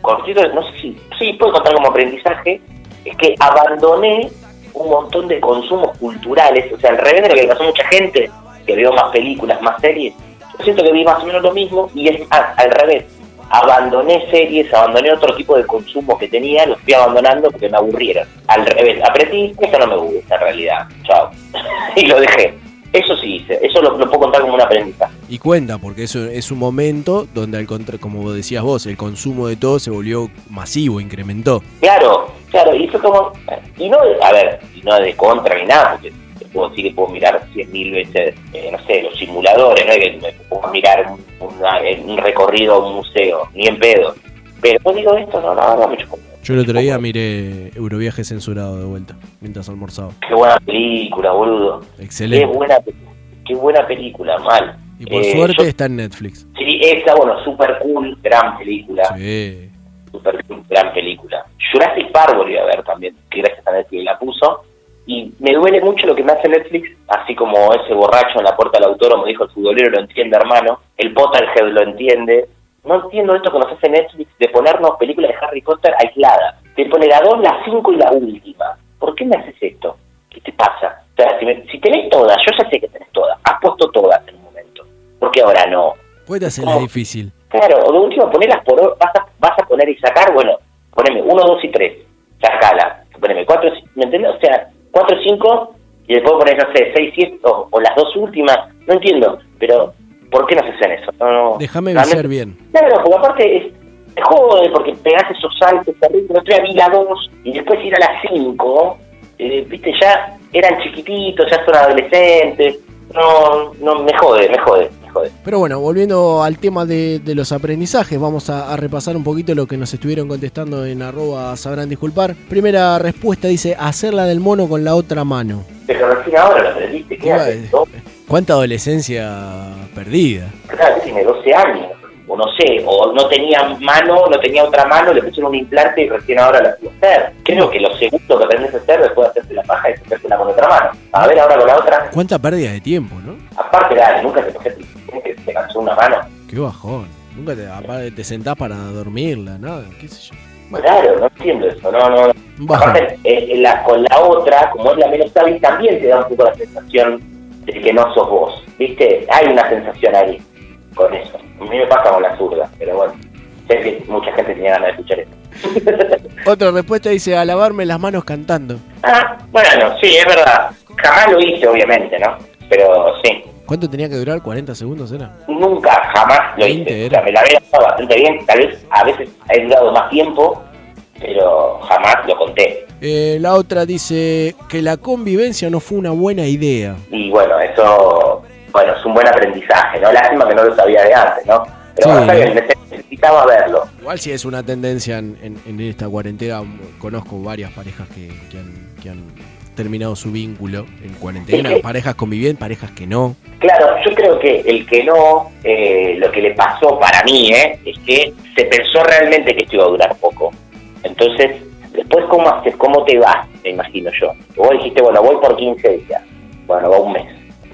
cortito, no sé si, sí, puedo contar como aprendizaje, es que abandoné un montón de consumos culturales, o sea, al revés de lo que le pasó a mucha gente, que veo más películas, más series, yo siento que vi más o menos lo mismo y es más, al revés, abandoné series, abandoné otro tipo de consumo que tenía, los fui abandonando porque me aburrieron. Al revés, aprendí, esto no me gusta en realidad, chao. y lo dejé. Eso sí hice, eso lo, lo puedo contar como un aprendizaje. Y cuenta, porque eso es un momento donde, al contra, como decías vos, el consumo de todo se volvió masivo, incrementó. Claro, claro, y fue como, y no, de- a ver, y no de contra ni nada, porque te puedo decir que puedo mirar cien mil veces, eh, no sé, los simuladores, no que me puedo mirar un, recorrido a un museo, ni en pedo. Pero no digo esto, no, no, no, me chocó. Yo el otro día miré Euroviaje censurado de vuelta, mientras almorzaba. Qué buena película, boludo. Excelente. Qué buena, qué buena película, mal. Y por Eh, suerte yo- está en Netflix. sí, esa, bueno, super cool, gran película. Sí. Super gran película. Jurassic Park volví a ver también, que gracias a Netflix la puso. Y me duele mucho lo que me hace Netflix, así como ese borracho en la puerta del autódromo dijo el futbolero lo entiende hermano, el Potterhead lo entiende. No entiendo esto que nos hace Netflix de ponernos películas de Harry Potter aisladas. Te pone la 2, la 5 y la última. ¿Por qué me haces esto? ¿Qué te pasa? O sea, si, me- si tenés todas, yo ya sé que tenés todas, has puesto todas en un momento. ¿Por qué ahora no? Puede hacerla ¿Cómo? difícil. Claro, o de último ponerlas por or- vas a, vas a poner y sacar, bueno, poneme 1, 2 y 3, sacala, poneme 4, ¿me entiendes? O sea, 4, 5 y después poner, no sé, 6, 7 o, o las dos últimas, no entiendo, pero ¿por qué no se hacen eso? No, no, Déjame viciar bien. Claro, porque aparte es, te jode porque pegás esos saltos terribles, no te vi la 2 y después ir a la 5, eh, viste, ya eran chiquititos, ya son adolescentes, no, no, me jode, me jode, jode. Pero bueno, volviendo al tema de, de los aprendizajes, vamos a, a repasar un poquito lo que nos estuvieron contestando en arroba sabrán disculpar. Primera respuesta dice, hacerla del mono con la otra mano. Pero recién ahora lo aprendiste, ¿qué haces? ¿Cuánta adolescencia perdida? Claro, tiene 12 años, o no sé, o no tenía mano, no tenía otra mano, le pusieron un implante y recién ahora la pudo hacer. Creo que lo segundo que aprendes a hacer después de hacerte la paja es hacértela con otra mano. A ver ahora con la otra, ¿Cuánta pérdida de tiempo, no? aparte dale, nunca te tocaste una mano. Qué bajón. Nunca te, aparte te sentás para dormirla, nada, qué sé yo. Claro, no entiendo eso, no, no. no. Aparte, eh, la- con la otra, como es la menos hábil, también te da un poco la sensación de que no sos vos, ¿viste? Hay una sensación ahí con eso. A mí me pasa con la zurda, pero bueno, sé que mucha gente tenía ganas de escuchar eso. Otra respuesta dice, a lavarme las manos cantando. Ah, bueno, sí, es verdad. Jamás lo hice, obviamente, ¿no? Pero sí, ¿Cuánto tenía que durar? ¿40 segundos era? nunca, jamás lo 20 hice. O sea, me la había pasado bastante bien, tal vez a veces he durado más tiempo, pero jamás lo conté. Eh, la otra dice que la convivencia no fue una buena idea. Y bueno, eso, bueno, es un buen aprendizaje, ¿no? Lástima que no lo sabía de antes, ¿no? Pero Sí, bueno, neces- necesitaba verlo. Igual si es una tendencia en, en- en esta cuarentena, conozco varias parejas que, que han, que han terminado su vínculo en cuarentena, Es que- parejas convivientes, parejas que no. Claro, yo creo que el que no, eh, lo que le pasó para mí, ¿eh? Es que se pensó realmente que esto iba a durar poco. Entonces, después, ¿cómo, haces, cómo te vas? Me imagino yo. Vos dijiste, bueno, voy por 15 días. Bueno, va un mes,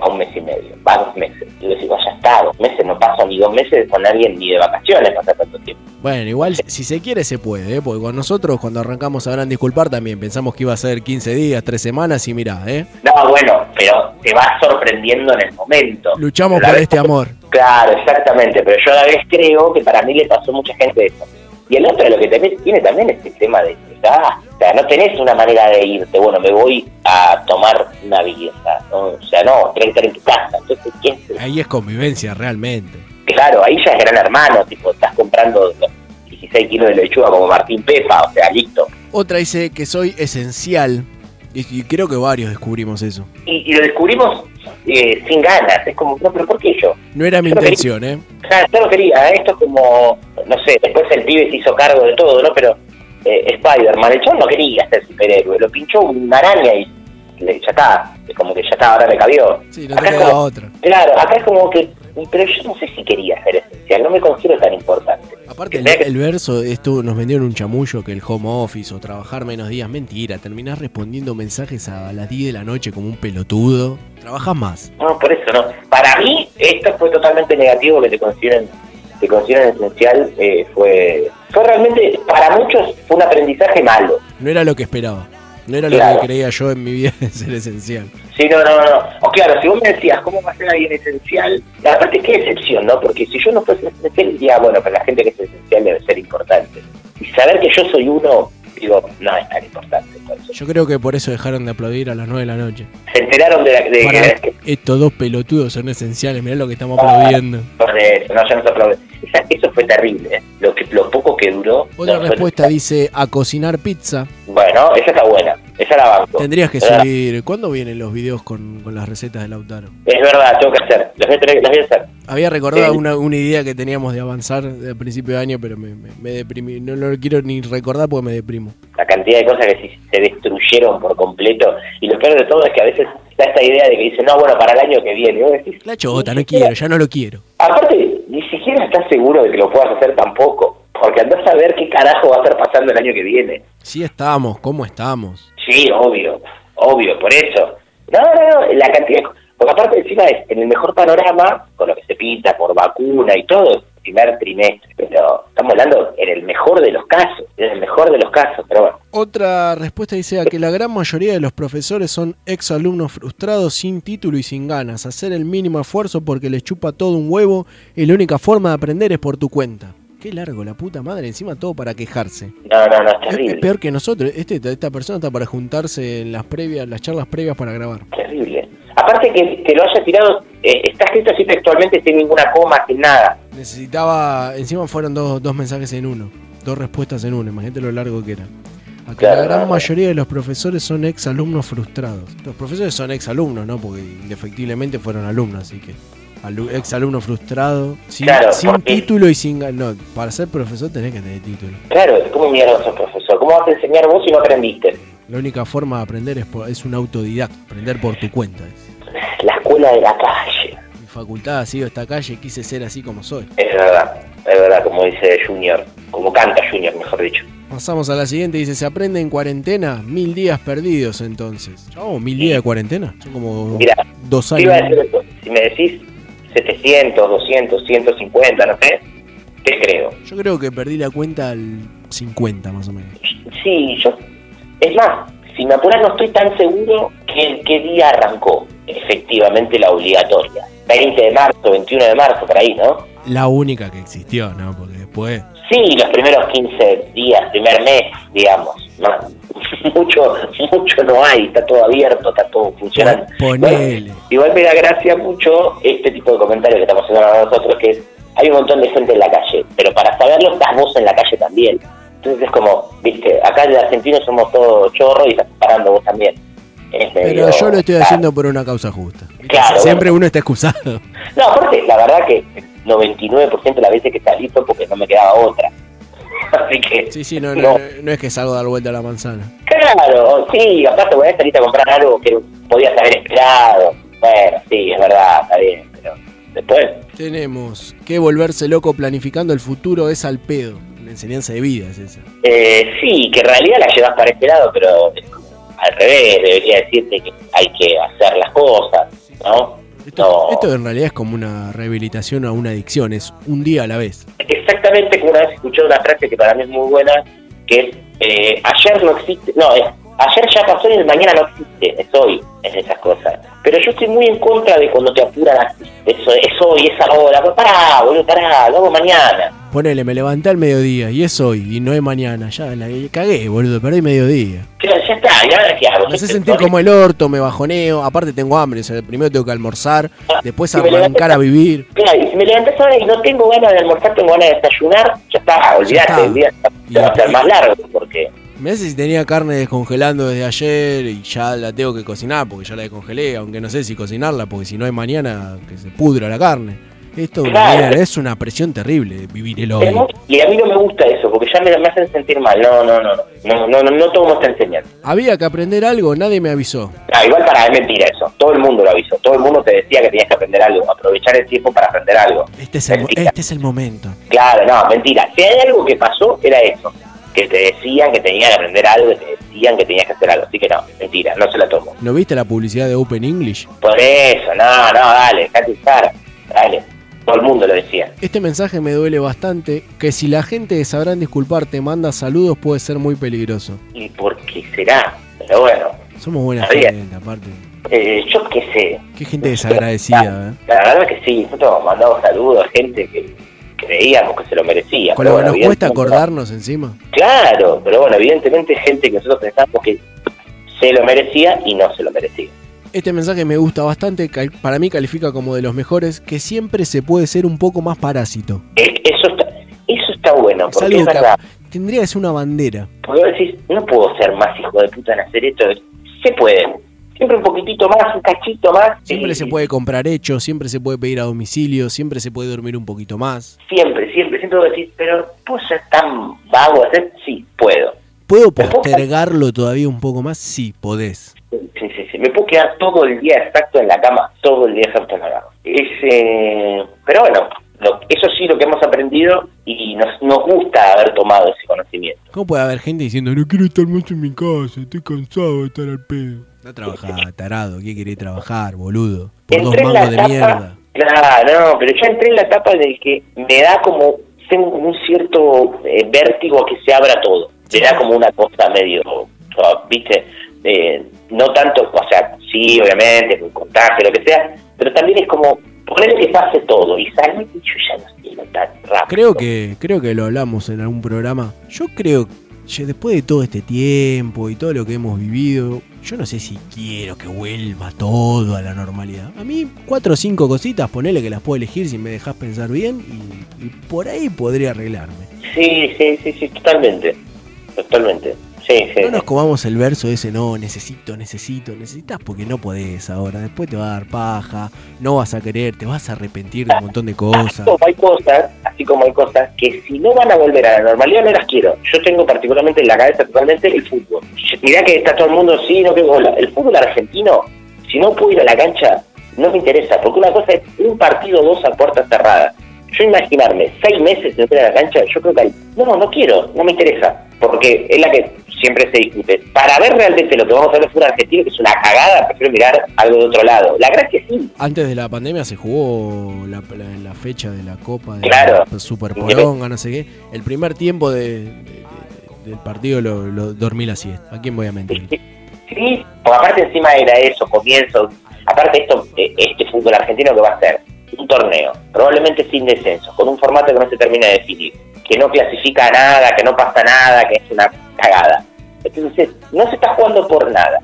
va un mes y medio, va dos meses. Y yo decís, ya está, dos meses, no paso ni dos meses con alguien ni de vacaciones, pasa tanto tiempo. Bueno, igual si- se quiere se puede, ¿eh? porque con nosotros cuando arrancamos Sabrán Disculpar también pensamos que iba a ser 15 días, 3 semanas y mirá, ¿eh? No, bueno, pero te vas sorprendiendo en el momento. Luchamos a por este amor. Claro, exactamente, pero yo a la vez creo que para mí le pasó a mucha gente eso. Y el otro lo que también tiene también es el tema de ah, o sea, no tenés una manera de irte, bueno, me voy a tomar una birra, ¿no? o sea, no, tenés que estar en tu casa, entonces, ¿quién se- Ahí es convivencia realmente. Claro, ahí ya es gran hermano, tipo, estás comprando los 16 kilos de lechuga como Martín Pepa, o sea, listo. Otra dice que soy esencial y, creo que varios descubrimos eso. Y, y lo descubrimos eh, sin ganas, es como, no, pero ¿por qué yo? No era mi Yo no quería- intención, ¿eh? Claro, yo no quería, esto es como, no sé, después el pibe se hizo cargo de todo, ¿no? Pero eh, Spider-Man, el chabón no quería ser superhéroe, lo pinchó una araña y le- ya está, es como que ya está, ahora me cabió. Sí, no te Acá es queda como- otra. Claro, acá es como que, pero yo no sé si quería ser esencial, no me considero tan importante. Aparte, el, el verso, esto nos vendieron un chamullo que el home office o trabajar menos días, mentira. Terminás respondiendo mensajes a las 10 de la noche como un pelotudo. Trabajas más. No, por eso no. Para mí, esto fue totalmente negativo que te consideren, te consideren esencial, eh, fue, fue realmente, para muchos, fue un aprendizaje malo. No era lo que esperaba. No era lo que creía yo en mi vida de ser esencial. Sí, no, no, no. O claro, si vos me decías cómo va a ser alguien esencial, aparte qué excepción, ¿no? Porque si yo no fuese esencial, diría, bueno, pero la gente que es esencial debe ser importante. Y saber que yo soy uno, digo, no es tan importante. entonces. Yo creo que por eso dejaron de aplaudir a las 9 de la noche. Se enteraron de, la, de Para que... estos dos pelotudos son esenciales. Mirá lo que estamos Ah. aplaudiendo. Por eso, no, ya no se aplaude. Esa- Eso fue terrible, ¿eh? Lo, que, lo poco que duró. Otra no, fue- respuesta dice a cocinar pizza. Bueno, esa está buena. Esa la banco. Tendrías que ¿Verdad? subir. ¿Cuándo vienen los videos con, con las recetas de Lautaro? Es verdad, tengo que hacer. Las voy a, tener- las voy a hacer. Había recordado Sí. una, una idea que teníamos de avanzar al principio de año, pero me, me, me deprimí. No lo quiero ni recordar porque me deprimo. la cantidad de cosas que sí se destruyeron por completo. Y lo peor de todo es que a veces está esta idea de que dicen, no, bueno, para el año que viene. Decís, La chota, no quiero, ya no lo quiero. aparte, ni siquiera estás seguro de que lo puedas hacer tampoco. Porque andás a ver qué carajo va a estar pasando el año que viene. Sí estamos, ¿cómo estamos? Sí, obvio, obvio, por eso. No, no, no, la cantidad. Porque aparte, encima es en el mejor panorama, con lo que se pinta por vacuna y todo, primer trimestre. Pero estamos hablando en el mejor de los casos, en el mejor de los casos, pero bueno. Otra respuesta dice que la gran mayoría de los profesores son ex alumnos frustrados sin título y sin ganas. Hacer el mínimo esfuerzo porque les chupa todo un huevo y la única forma de aprender es por tu cuenta. Qué largo, la puta madre, encima todo para quejarse. No, no, no, es terrible. es peor que nosotros. Este, esta persona está para juntarse en las previas, las charlas previas para grabar. Terrible. Aparte que, que lo haya tirado, eh, está escrito así textualmente sin ninguna coma, sin nada. Necesitaba, encima fueron dos, dos mensajes en uno, dos respuestas en uno, imagínate lo largo que era. A que Claro, la gran no, no. mayoría de los profesores son ex alumnos frustrados. Los profesores son ex alumnos, ¿no? Porque indefectiblemente fueron alumnos, así que ex alumno frustrado, sin, Claro, sin porque- título y sin no, para ser profesor tenés que tener título. Claro, ¿cómo mierda sos profesor? ¿Cómo vas a enseñar vos si no aprendiste? La única forma de aprender es, por- es un autodidacta, aprender por tu cuenta. es. La escuela de la calle. Mi facultad ha sido esta calle, quise ser así como soy. Es verdad, es verdad, como dice Junior, como canta Junior, mejor dicho. Pasamos a la siguiente, dice, ¿se aprende en cuarentena? Mil días perdidos entonces. Oh, mil días de cuarentena. Son como dos te iba a años. decir esto, si me decís 700, 200, 150, no sé, Te creo. Yo creo que perdí la cuenta al 50 más o menos. Sí, yo. Es más, si me apuras, no estoy tan seguro que qué día arrancó efectivamente la obligatoria. 20 de marzo, 21 de marzo, por ahí, ¿no? La única que existió, ¿no? Porque después. Sí, los primeros 15 días, primer mes, digamos. Mucho, mucho no hay, está todo abierto, está todo funcionando. Ponele. Igual me da gracia mucho este tipo de comentarios que estamos haciendo ahora nosotros, que es, hay un montón de gente en la calle, pero para saberlo estás vos en la calle también. Entonces es como, viste, acá en Argentina somos todos chorros y estás parando vos también. Pero yo lo estoy claro. haciendo por una causa justa. Claro, Siempre uno está excusado. No, aparte, la verdad que el 99% de las veces que salí fue porque no me quedaba otra. Así que. Sí, sí, no, no, no, no es que salgo a dar vuelta a la manzana. Claro, sí, aparte voy a salir a comprar algo que podías haber esperado. Bueno, sí, es verdad, está bien, pero después. Tenemos que volverse loco planificando el futuro es al pedo. Una enseñanza de vida es esa. Eh, sí, que en realidad la llevas para este lado, pero al revés, debería decirte que hay que hacer las cosas, ¿no? No, Esto en realidad es como una rehabilitación a una adicción, es un día a la vez. exactamente como una vez escuché una frase que para mí es muy buena, que es, eh, ayer no existe, no, es, ayer ya pasó y el mañana no existe, es hoy, en esas cosas. Pero yo estoy muy en contra de cuando te apuran así, eso, es hoy, es ahora, pues pará, boludo, pará, lo hago mañana. Ponele, me levanté al mediodía y es hoy y no es mañana. Ya la cagué, boludo, perdí mediodía. Claro, ya está, ¿y ahora qué hago? Me hace sentir como el orto, me bajoneo. Aparte tengo hambre, o sea, primero tengo que almorzar, después Y me arrancar a vivir. Claro, y si me levantás ahora y no tengo ganas de almorzar, tengo ganas de desayunar, ya está, olvidate, el día va a hacer más largo, porque... Me hace si tenía carne descongelando desde ayer y ya la tengo que cocinar porque ya la descongelé, aunque no sé si cocinarla porque si no hay mañana que se pudra la carne. Esto Claro. mira, es una presión terrible vivir el hoy. Y a mí no me gusta eso, porque ya me, me hacen sentir mal. No, no, no, no, no, no, no, no tomo esta enseñanza. Había que aprender algo, nadie me avisó. Ah, igual para, es mentira eso. Todo el mundo lo avisó. Todo el mundo te decía que tenías que aprender algo. Aprovechar el tiempo para aprender algo. Este es el, este es el momento. Claro, no, mentira. Si hay algo que pasó, era eso. Que te decían que tenías que aprender algo, que te decían que tenías que hacer algo. Así que no, mentira, no se la tomo. ¿No viste la publicidad de Open English? Por eso, no, no, dale, dejate usar. Dale. Todo el mundo lo decía. Este mensaje me duele bastante, que si la gente de Sabrán Disculpar te manda saludos puede ser muy peligroso. ¿Y por qué será? Pero bueno, Somos buena Está bien. gente, aparte. eh, yo qué sé. Qué gente desagradecida, ¿eh? La verdad que sí, nosotros mandamos saludos a gente que creíamos que se lo merecía. Con pero lo que nos cuesta acordarnos encima. Claro, pero bueno, evidentemente gente que nosotros pensamos que se lo merecía y no se lo merecía. Este mensaje me gusta bastante, para mí califica como de los mejores, que siempre se puede ser un poco más parásito. Eso está, eso está bueno, Es porque es verdad. tendría que ser una bandera. Porque vos decís, no puedo ser más hijo de puta en hacer esto. Se puede. Siempre un poquitito más, un cachito más. Siempre y- se puede comprar hecho, siempre se puede pedir a domicilio, siempre se puede dormir un poquito más. Siempre, siempre, siempre vos decís, pero ¿puedo ser tan vago a hacer? Sí, puedo. ¿Puedo postergarlo todavía un poco más? Sí, podés. Sí, sí, sí. Me puedo quedar todo el día exacto en la cama, todo el día exacto en la cama. Es, eh, pero bueno, lo- eso sí lo que hemos aprendido y nos, nos gusta haber tomado ese conocimiento. ¿Cómo puede haber gente diciendo, no quiero estar más en mi casa, estoy cansado de estar al pedo? No trabajar, tarado, ¿qué querés trabajar, boludo? Por dos Entré en la mangos de etapa- mierda. Claro, no, pero ya entré en la etapa en el que me da como, tengo como un cierto eh, vértigo a que se abra todo. Me da como una cosa medio, viste, Eh, no tanto, o sea, sí, obviamente, con contagio, lo que sea, pero también es como poner que pase todo y y yo ya no quiero tan rápido. Creo que, creo que lo hablamos en algún programa. Yo creo que después de todo este tiempo y todo lo que hemos vivido, yo no sé si quiero que vuelva todo a la normalidad. A mí, cuatro o cinco cositas, ponele que las puedo elegir si me dejas pensar bien y, y por ahí podría arreglarme. Sí, sí, sí, sí, totalmente, totalmente. Sí, sí. No nos comamos el verso ese, no, necesito, necesito, necesitas porque no podés ahora. Después te va a dar paja, no vas a querer, te vas a arrepentir de un montón de cosas. como hay cosas, así como hay cosas que si no van a volver a la normalidad no las quiero. Yo tengo particularmente en la cabeza totalmente el fútbol. Mirá que está todo el mundo, sí, no quiero bola. El fútbol argentino, si no puedo ir a la cancha, no me interesa, porque una cosa es un partido dos a puerta cerrada. Yo imaginarme seis meses sin ir a la cancha, yo creo que ahí, no, no quiero, no me interesa, porque es la que, siempre se discute. Para ver realmente lo que vamos a ver en el fútbol argentino, que es una cagada, prefiero mirar algo de otro lado. La gracia sí. Antes de la pandemia se jugó la, la- la fecha de la Copa de Claro. la Super Poronga, no sé qué. El primer tiempo de- de- de- del partido lo, lo dormí la siesta. ¿A quién voy a mentir? Sí, porque aparte encima era eso, comienzo. Aparte esto, eh, este fútbol argentino que va a ser un torneo, probablemente sin descenso, con un formato que no se termina de definir, que no clasifica nada, que no pasa nada, que es una cagada. Entonces, no se está jugando por nada.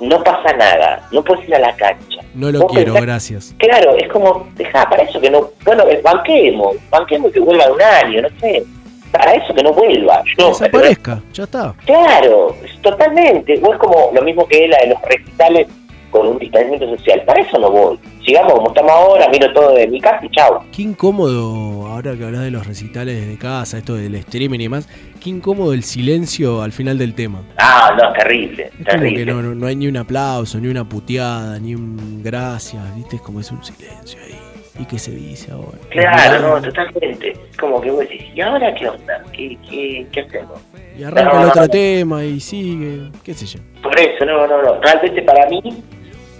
No pasa nada, no puedes ir a la cancha. No lo quiero, pensás- gracias. Claro, es como, deja, para eso que no, bueno, eh, banquemos, banquemos que vuelva un año, no sé. Para eso que no vuelva. Yo, Desaparezca, ya está. Claro, es totalmente. O es como lo mismo que la de los recitales con un distanciamiento social. Para eso no voy. Sigamos como estamos ahora, miro todo de mi casa y chao. Qué incómodo, ahora que hablas de los recitales desde casa, esto del streaming y más, qué incómodo el silencio al final del tema. Ah, no, terrible, Es como que terrible. no, no, no hay ni un aplauso, ni una puteada, ni un gracias, ¿viste? Es como es un silencio ahí. ¿Y qué se dice ahora? Claro, no, totalmente. Como que vos decís, ¿y ahora qué onda? ¿Qué, qué, qué hacemos? Y arranca No, el otro tema y sigue, qué sé yo. Por eso, no, no, no. Realmente para mí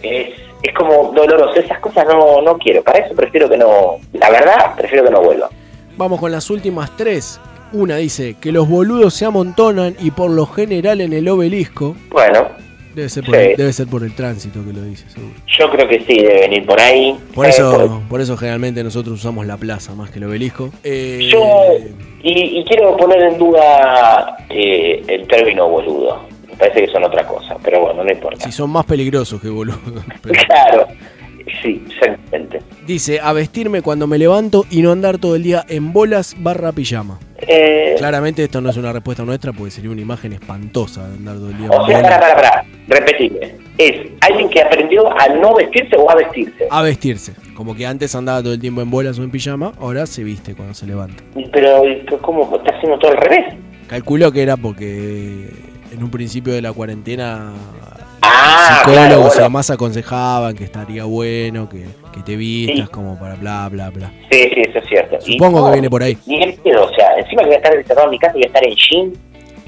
es, es como doloroso. Esas cosas no, no quiero. Para eso prefiero que no. La verdad, prefiero que no vuelva. Vamos con las últimas tres. Una dice que los boludos se amontonan y por lo general en el obelisco. Bueno, Debe ser por, Sí. el, debe ser por el tránsito que lo dice, seguro. yo creo que sí, debe venir por ahí. Por Eh, eso, por eso generalmente nosotros usamos la plaza más que el obelisco. Eh, Yo, y, y quiero poner en duda eh, el término boludo. Me parece que son otra cosa, pero bueno, no importa. si son más peligrosos que boludos. Pero- Claro, sí, exactamente. Dice, a vestirme cuando me levanto y no andar todo el día en bolas barra pijama. Eh, Claramente esto no es una respuesta nuestra porque sería una imagen espantosa de andar todo el día en o sea, para, para, para, repetime. ¿Es alguien que aprendió a no vestirse o a vestirse? A vestirse. Como que antes andaba todo el tiempo en bolas o en pijama, ahora se viste cuando se levanta. Pero, ¿cómo? ¿Está haciendo todo al revés? Calculo que era porque en un principio de la cuarentena Ah, psicólogos claro, y demás aconsejaban que estaría bueno, que, que te vistas Sí. como para bla, bla, bla. Sí, sí, eso es cierto. Y Supongo no, que viene por ahí. Ni el pedo, o sea, encima que voy a estar encerrado en mi casa y voy a estar en jean.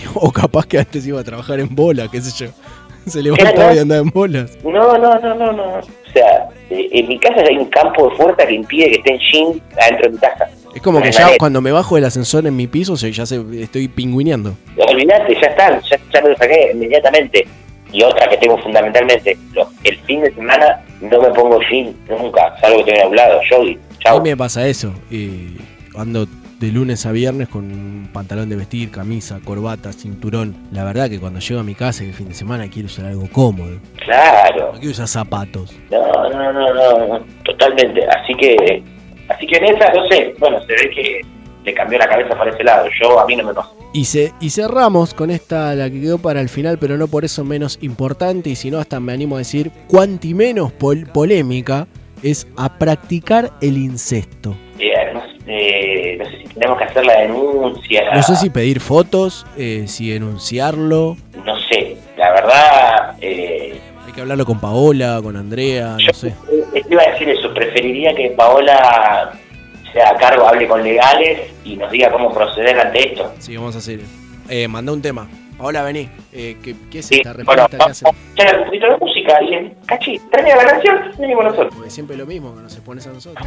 O capaz que antes iba a trabajar en bola, qué sé yo. Se levantaba y andaba en bolas. No, no, no, no, no. O sea, eh, en mi casa hay un campo de fuerza que impide que esté en jean adentro de mi casa. Es como que ya cuando me bajo del ascensor en mi piso, ya se, estoy pingüineando. Olvídate, ya está, ya, ya me lo saqué inmediatamente. Y otra que tengo fundamentalmente, lo- el fin de semana no me pongo jean, nunca, salvo que tenga nublado, jogging, A mí me pasa eso. y ando de lunes a viernes con un pantalón de vestir, camisa, corbata, cinturón. La verdad que cuando llego a mi casa el fin de semana quiero usar algo cómodo. Claro, No quiero usar zapatos. no, no, no, no, no, totalmente. Así que, así que en esa, no sé, bueno, se ve que le cambió la cabeza para ese lado. Yo, a mí no me pasó. Y, ce- y cerramos con esta, la que quedó para el final, pero no por eso menos importante, y si no, hasta me animo a decir, cuanti menos pol- polémica, es a practicar el incesto. Eh, no, sé, no sé si tenemos que hacer la denuncia. No sé si pedir fotos, eh, si denunciarlo. No sé, la verdad, eh, que hablarlo con Paola, con Andrea, no sé. Iba a decir eso, preferiría que Paola sea a cargo, hable con legales y nos diga cómo proceder ante esto. Sí, vamos a hacer. Eh, manda un tema. Paola, vení. Eh, ¿qué, qué es Sí, esta bueno, respuesta que vamos hacen? un poquito de música y en cachi, la canción, venimos nosotros. Porque siempre lo mismo, que nos expones a nosotros.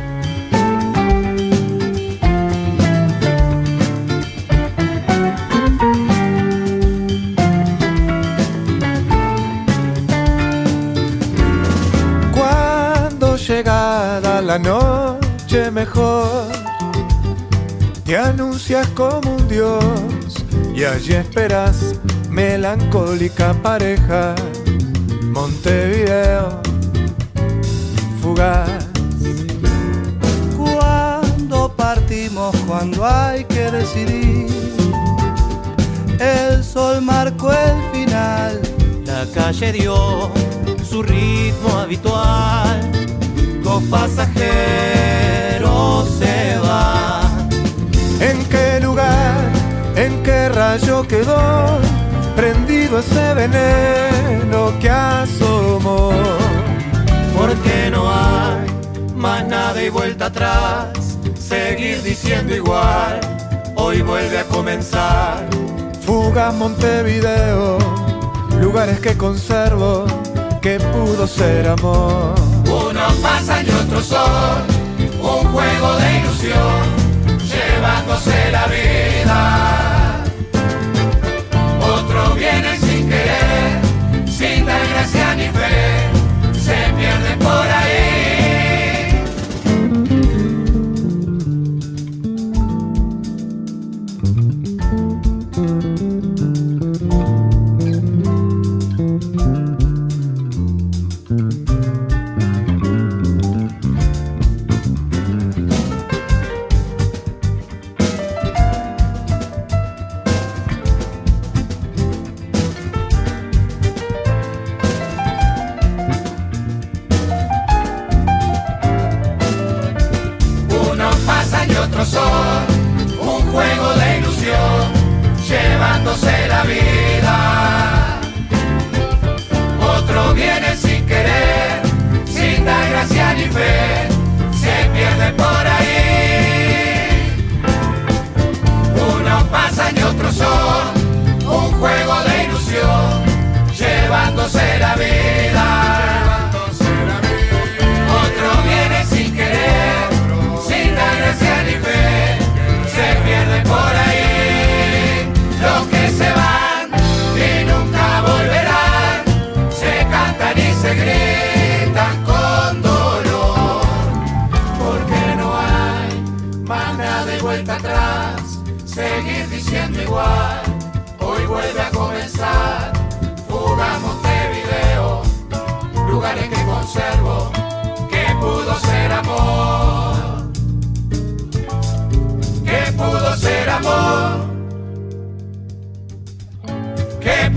Llegada la noche mejor, te anuncias como un dios y allí esperas melancólica pareja. Montevideo, fugaz. Cuando partimos, cuando hay que decidir, el sol marcó el final, la calle dio su ritmo habitual, dos pasajeros se van. ¿En qué lugar, en qué rayo quedó prendido ese veneno que asomó? Porque no hay más nada y vuelta atrás, seguir diciendo igual, hoy vuelve a comenzar, Fuga Montevideo, lugares que conservo, que pudo ser amor. Pasan y otros son un juego de ilusión, llevándose la vida. Otro viene sin querer, sin dar gracia ni fe, se pierde por ahí.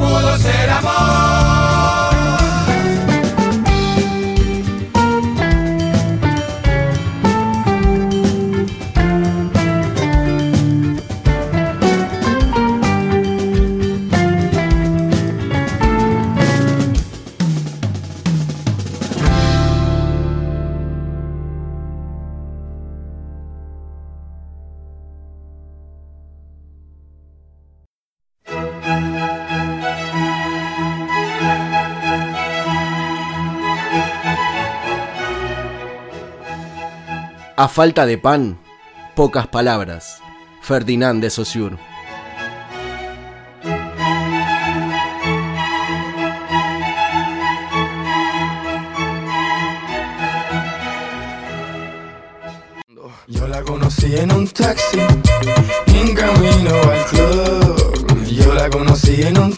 Pudo ser amor. A falta de pan, pocas palabras. Ferdinand de Saussure. Yo la conocí en un taxi, en camino al club. Yo la conocí en un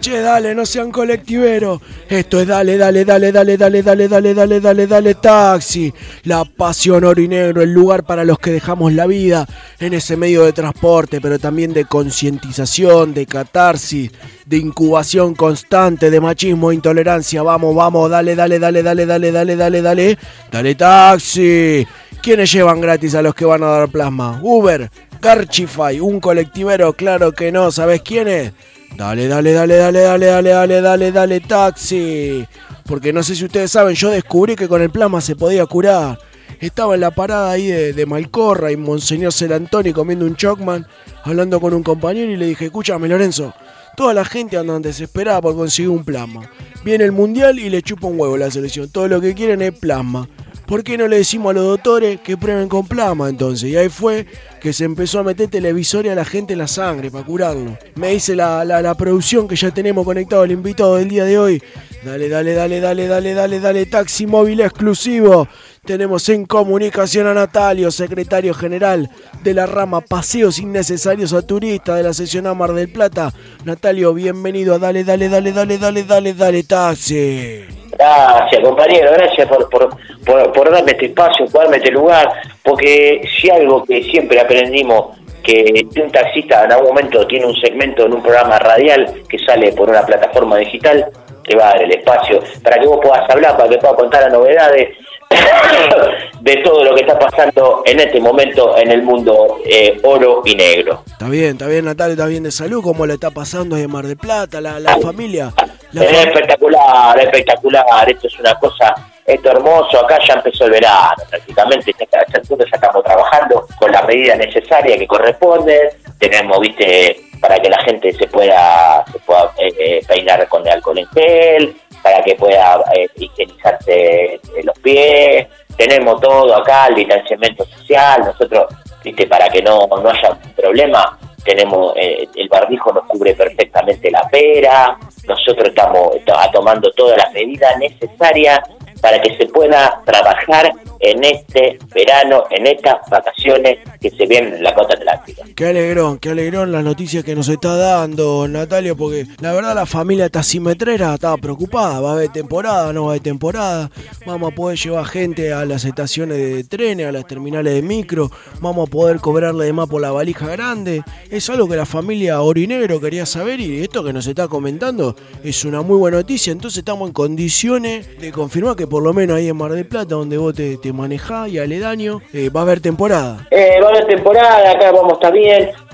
che, dale, no sean colectiveros. Esto es dale, dale, dale, dale, dale, dale, dale, dale, dale, dale, taxi. La pasión oro y negro, el lugar para los que dejamos la vida en ese medio de transporte, pero también de concientización, de catarsis, de incubación constante, de machismo e intolerancia. Vamos, vamos, dale, dale, dale, dale, dale, dale, dale, dale. Dale, taxi. ¿Quiénes llevan gratis a los que van a dar plasma? Uber, Garchify, un colectivero, claro que no, ¿sabes quién es? Dale, dale, dale, dale, dale, dale, dale, dale, dale, taxi. Porque no sé si ustedes saben, yo descubrí que con el plasma se podía curar. Estaba en la parada ahí de, Malcorra y Monseñor Celantoni comiendo un chocman, hablando con un compañero y le dije, escúchame Lorenzo, toda la gente anda desesperada por conseguir un plasma. Viene el mundial y le chupa un huevo la selección. Todo lo que quieren es plasma. ¿Por qué no le decimos a los doctores que prueben con plasma entonces? Y ahí fue que se empezó a meter televisores a la gente en la sangre para curarlo. Me dice la, la, la producción que ya tenemos conectado al invitado del día de hoy. Dale, dale, dale, dale, dale, dale, dale, taxi móvil exclusivo. Tenemos en comunicación a Natalio, secretario general de la rama Paseos Innecesarios a Turistas de la sección A Mar del Plata. Natalio, bienvenido a Dale, dale, dale, dale, dale, dale, dale, taxi. Gracias, compañero, gracias por, por, por, por darme este espacio, por darme este lugar, porque si algo que siempre aprendimos, que un taxista en algún momento tiene un segmento en un programa radial que sale por una plataforma digital, te va a dar el espacio para que vos puedas hablar, para que puedas contar las novedades de todo lo que está pasando en este momento en el mundo eh, oro y negro. Está bien, está bien, Natalia, está bien de salud, ¿cómo le está pasando de Mar del Plata, la, la familia? La es fam- espectacular, espectacular. Esto es una cosa esto hermoso, acá ya empezó el verano, prácticamente ya, ya, ya estamos trabajando con la medida necesaria que corresponde, tenemos, viste, para que la gente se pueda, se pueda eh, eh, peinar con el alcohol en gel, para que pueda eh, higienizarse eh, los pies, tenemos todo acá, el distanciamiento social, nosotros, viste, para que no, no haya problema, tenemos eh, el barbijo nos cubre perfectamente la pera, nosotros estamos to- tomando todas las medidas necesarias para que se pueda trabajar en este verano, en estas vacaciones que se vienen en la costa atlántica. Qué alegrón, qué alegrón la noticia que nos está dando Natalia, porque la verdad la familia taximetrera estaba preocupada, va a haber temporada, no va a haber temporada, vamos a poder llevar gente a las estaciones de trenes, a las terminales de micro, vamos a poder cobrarle de más por la valija grande, es algo que la familia Orinegro quería saber y esto que nos está comentando es una muy buena noticia, entonces estamos en condiciones de confirmar que por lo menos ahí en Mar del Plata, donde vos te manejás y aledaño, eh, va a haber temporada. Eh, va a haber temporada, acá vamos a.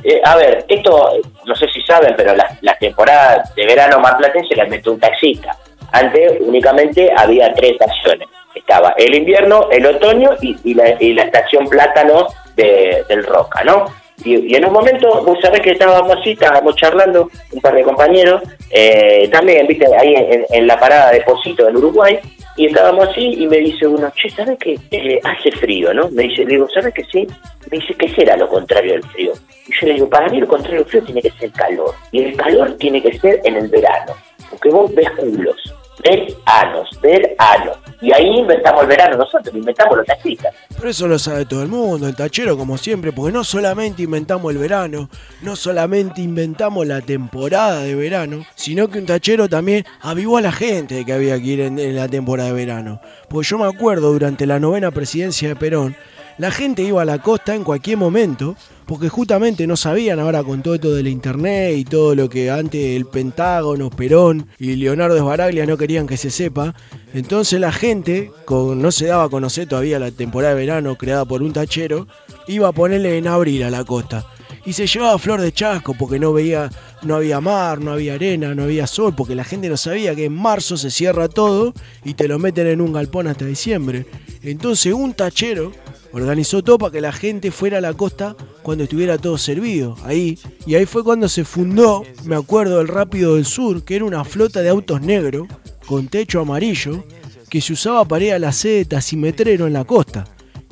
Eh, a ver, esto, no sé si saben, pero las, las temporadas de verano marplatense las metió un taxista. Antes únicamente había tres estaciones. Estaba el invierno, el otoño y, y la, y la estación plátano de- del Roca, ¿no? Y, en un momento, vos sabés que estábamos así, estábamos charlando, un par de compañeros, eh, también, viste, ahí en, la parada de Posito en Uruguay, y estábamos así y me dice uno, che, ¿sabes qué? Eh, hace frío, ¿no? Me dice, le digo, ¿sabes qué sí? Me dice, ¿qué será lo contrario del frío? Y yo le digo, para mí lo contrario del frío tiene que ser calor. Y el calor tiene que ser en el verano. Porque vos ves culos, ves anos, ves anos. Y ahí inventamos el verano nosotros, inventamos los taxistas. Pero eso lo sabe todo el mundo, el tachero como siempre, porque no solamente inventamos el verano, no solamente inventamos la temporada de verano, sino que un tachero también avivó a la gente de que había que ir en, en la temporada de verano. Porque yo me acuerdo durante la novena presidencia de Perón, la gente iba a la costa en cualquier momento, porque justamente no sabían ahora con todo esto del internet y todo lo que antes el Pentágono, Perón y Leonardo Sbaraglia no querían que se sepa. Entonces la gente, con, no se daba a conocer todavía la temporada de verano creada por un tachero, iba a ponerle en abril a la costa. Y se llevaba flor de chasco porque no veía, no había mar, no había arena, no había sol, porque la gente no sabía que en marzo se cierra todo y te lo meten en un galpón hasta diciembre. Entonces un tachero organizó todo para que la gente fuera a la costa cuando estuviera todo servido, ahí. Y ahí fue cuando se fundó, me acuerdo, el Rápido del Sur, que era una flota de autos negros con techo amarillo que se usaba para ir a la sede de taximetrero en la costa.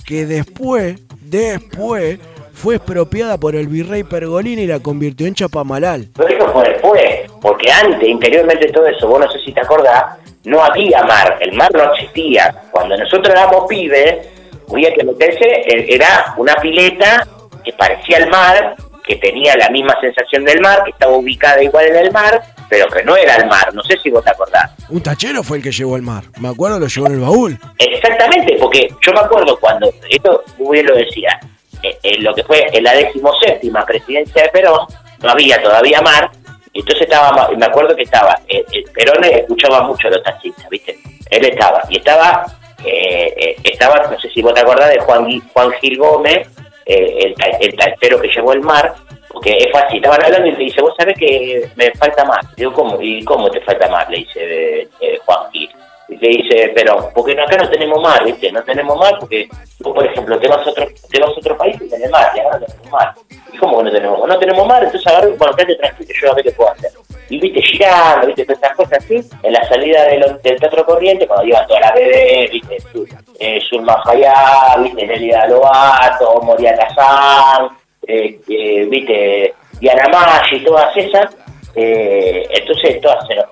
Que después, después, fue expropiada por el virrey Pergolini y la convirtió en Chapamalal. Pero eso fue después, porque antes, interiormente todo eso, vos no sé si te acordás, no había mar, el mar no existía. Cuando nosotros éramos pibes, había que meterse, eh, era una pileta que parecía el mar, que tenía la misma sensación del mar, que estaba ubicada igual en el mar, pero que no era el mar, no sé si vos te acordás. Un tachero fue el que llevó el mar. Me acuerdo, lo llevó en el baúl. Exactamente, porque yo me acuerdo cuando, esto muy bien lo decía, eh, en lo que fue en la decimoséptima presidencia de Perón, no había todavía mar, entonces estaba, me acuerdo que estaba, eh, eh, Perón escuchaba mucho a los taxistas, ¿viste? Él estaba, y estaba, eh, estaba, no sé si vos te acordás de Juan, Juan Gil Gómez, eh, el, el taxero que llevó el mar, porque es fácil, estaban hablando y le dice, vos sabés que me falta más. Digo, ¿cómo? ¿Y cómo te falta más? Le dice eh, Juan Gil. Y le dice, pero, porque acá no tenemos mar, ¿viste? No tenemos mar porque por ejemplo, te vas a otro, te vas a otro país y tenés mar, y ahora no tenemos mar. ¿Y cómo que no tenemos No tenemos mar, entonces agarro, bueno, quédate tranquilo, yo a ver qué puedo hacer. Y viste, girando, viste, todas esas cosas así, en la salida del Teatro Corriente, cuando iban todas las bebés, viste, eh, Zulma Hayá, viste, Nelida Lobato, Moria Kazán, eh, eh, viste, Diana Maggi, todas esas, eh, entonces todas se nos,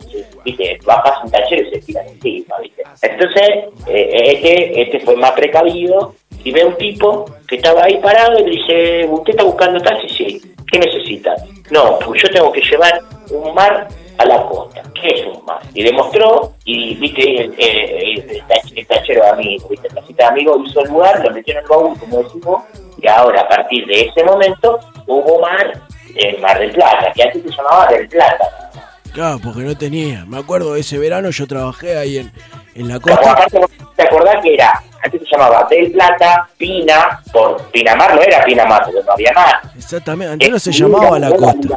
viste, bajas un tachero y se tiran encima, viste. Entonces, eh, este, este fue más precavido y ve un tipo que estaba ahí parado y le dice, ¿usted está buscando taxi? Sí. ¿Qué necesita? No, pues yo tengo que llevar un mar a la costa. ¿Qué es un mar? Y le mostró, y viste, el, el- el tach- el tachero amigo, viste, el taxista amigo hizo el lugar, lo metió en el baúl, como decimos, y ahora a partir de ese momento hubo mar en Mar del Plata, que antes se llamaba del Plata. Claro, porque no tenía. Me acuerdo, ese verano yo trabajé ahí en, en la costa. aparte, ¿te acordás que era? Antes se llamaba Del Plata, Pina, por Pinamar no era Pinamar, porque no había mar. Exactamente, antes no se llamaba la costa.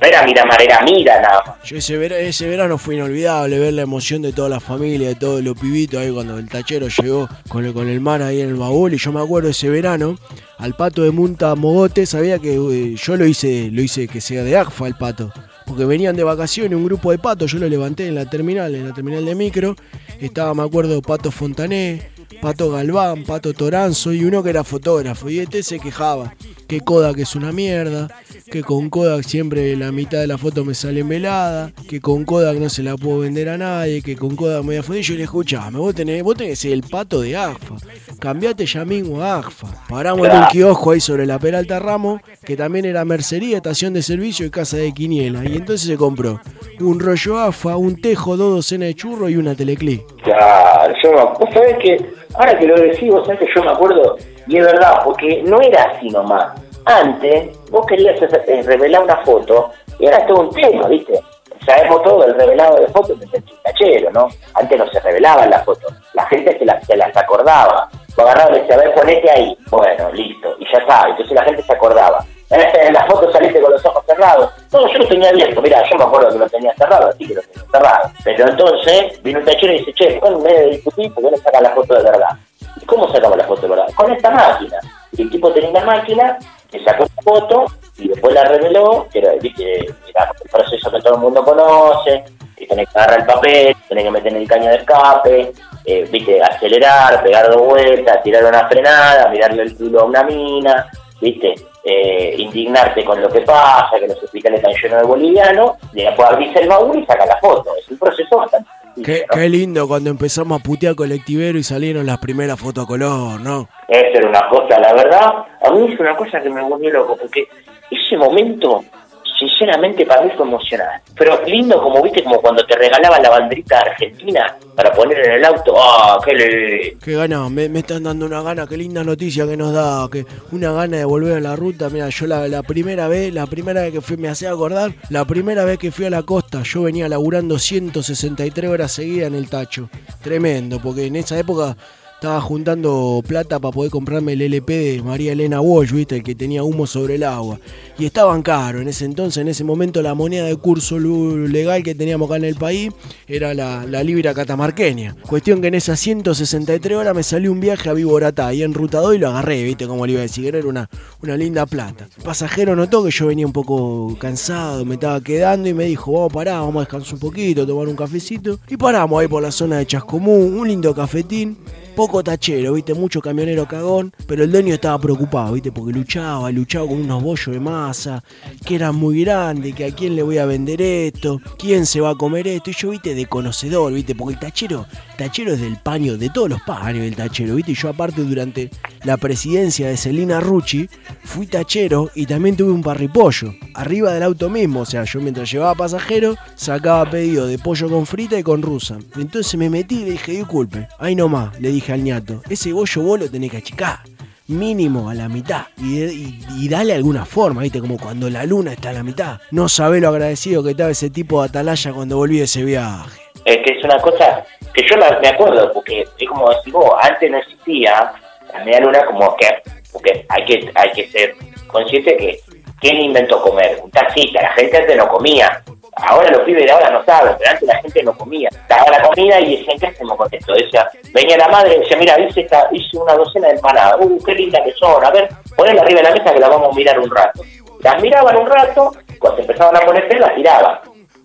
No era Miramar, era Mira nada más. Yo ese, vera- ese verano fue inolvidable ver la emoción de toda la familia, de todos los pibitos ahí cuando el tachero llegó con el, con el mar ahí en el baúl. Y yo me acuerdo ese verano, al pato de Munta Mogote, sabía que eh, yo lo hice, lo hice que sea de AGFA el pato. Porque venían de vacaciones un grupo de patos, yo lo levanté en la terminal, en la terminal de micro. Estaba, me acuerdo, Pato Fontané, Pato Galván, Pato Toranzo y uno que era fotógrafo. Y este se quejaba que Kodak es una mierda, que con Kodak siempre la mitad de la foto me sale melada, que con Kodak no se la puedo vender a nadie, que con Kodak me voy a. Y yo le escuchame, vos tenés, vos tenés el pato de AGFA. Cambiate ya mismo a AGFA. Paramos en un kiosco ahí sobre la Peralta Ramos, que también era mercería, estación de servicio y casa de quiniela. Y entonces se compró un rollo AFA, un tejo, dos docenas de churros y una teleclip. Claro, yo me, vos sabés que, ahora que lo decís, vos sabés yo me acuerdo, y es verdad, porque no era así nomás. Antes, vos querías eh, revelar una foto, y era todo un tema, ¿viste? Sabemos todo el revelado de fotos desde el tachero, ¿no? Antes no se revelaban las fotos, la gente se las, se las acordaba. Vos agarrabas y decía, a ver, ponete ahí. Bueno, listo, y ya está, entonces la gente se acordaba. En la foto saliste con los ojos cerrados. No, yo lo tenía abierto, mira, yo me acuerdo que lo tenía cerrado, así que lo tenía cerrado. Pero entonces vino un tachero y dice, che, en vez de discutir, ¿por qué no saca la foto de verdad? ¿Y cómo sacamos la foto de verdad? Con esta máquina. Y el tipo tenía una máquina, le sacó la foto y después la reveló, que era, viste, era el proceso que todo el mundo conoce, que tenés que agarrar el papel, tenés que meter el caño de escape, eh, viste, acelerar, pegar dos vueltas, tirar una frenada, mirarle el culo a una mina, viste, eh, indignarte con lo que pasa, que los hospitales están llenos de bolivianos, y después abrirse el baúl y sacar la foto. Es un proceso bastante Qué, qué lindo cuando empezamos a putear colectivero y salieron las primeras fotos a color, ¿no? Esa era una cosa, la verdad, a mí es una cosa que me volvió loco, porque ese momento, sinceramente, para mí fue emocionante. Pero lindo, como viste, como cuando te regalaban la banderita argentina para poner en el auto, ¡ah, qué lindo! Qué gana, me, están dando una gana, qué linda noticia que nos da, que una gana de volver a la ruta. Mira, yo la, la primera vez, la primera vez que fui, me hacía acordar, la primera vez que fui a la costa, yo venía laburando 163 horas seguidas en el tacho. Tremendo, porque en esa época estaba juntando plata para poder comprarme el LP de María Elena Walsh, ¿viste? El que tenía humo sobre el agua. Y estaban caros. En ese entonces, en ese momento, la moneda de curso legal que teníamos acá en el país era la, libra catamarqueña. Cuestión que en esas 163 horas me salió un viaje a Viboratá y en ruta 2 y lo agarré, ¿viste? Como le iba a decir, era una, una linda plata. El pasajero notó que yo venía un poco cansado, me estaba quedando y me dijo, vamos a parar, vamos a descansar un poquito, tomar un cafecito. Y paramos ahí por la zona de Chascomún, un lindo cafetín poco tachero, viste, mucho camionero cagón, pero el dueño estaba preocupado, viste, porque luchaba, luchaba con unos bollos de masa, que eran muy grandes, que a quién le voy a vender esto, quién se va a comer esto, y yo, viste, de conocedor, viste, porque el tachero, tachero es del paño, de todos los paños el tachero, viste, y yo aparte durante la presidencia de Celina Rucci, fui tachero y también tuve un parripollo, arriba del auto mismo, o sea, yo mientras llevaba pasajeros, sacaba pedido de pollo con frita y con rusa. Entonces me metí y le dije, disculpe, ahí nomás, le dije al ñato, ese bollo vos lo tenés que achicar. Mínimo a la mitad y, dale alguna forma, ¿viste? Como cuando la luna está a la mitad. No sabés lo agradecido que estaba ese tipo de atalaya cuando volví de ese viaje. Es que es una cosa que yo me acuerdo, porque es como decís vos, antes no existía la media luna como que, hay que, hay que ser consciente que ¿quién inventó comer? Un taxista, la gente antes no comía. Ahora los pibes de ahora no saben, pero antes la gente no comía. Daba la comida y decían, ¿qué hacemos con esto? Decía, venía la madre y decía, mira, hice, esta, hice una docena de empanadas. Uh, qué linda que son. A ver, ponela arriba de la mesa que la vamos a mirar un rato. Las miraban un rato, cuando empezaban a poner fe, las tiraban.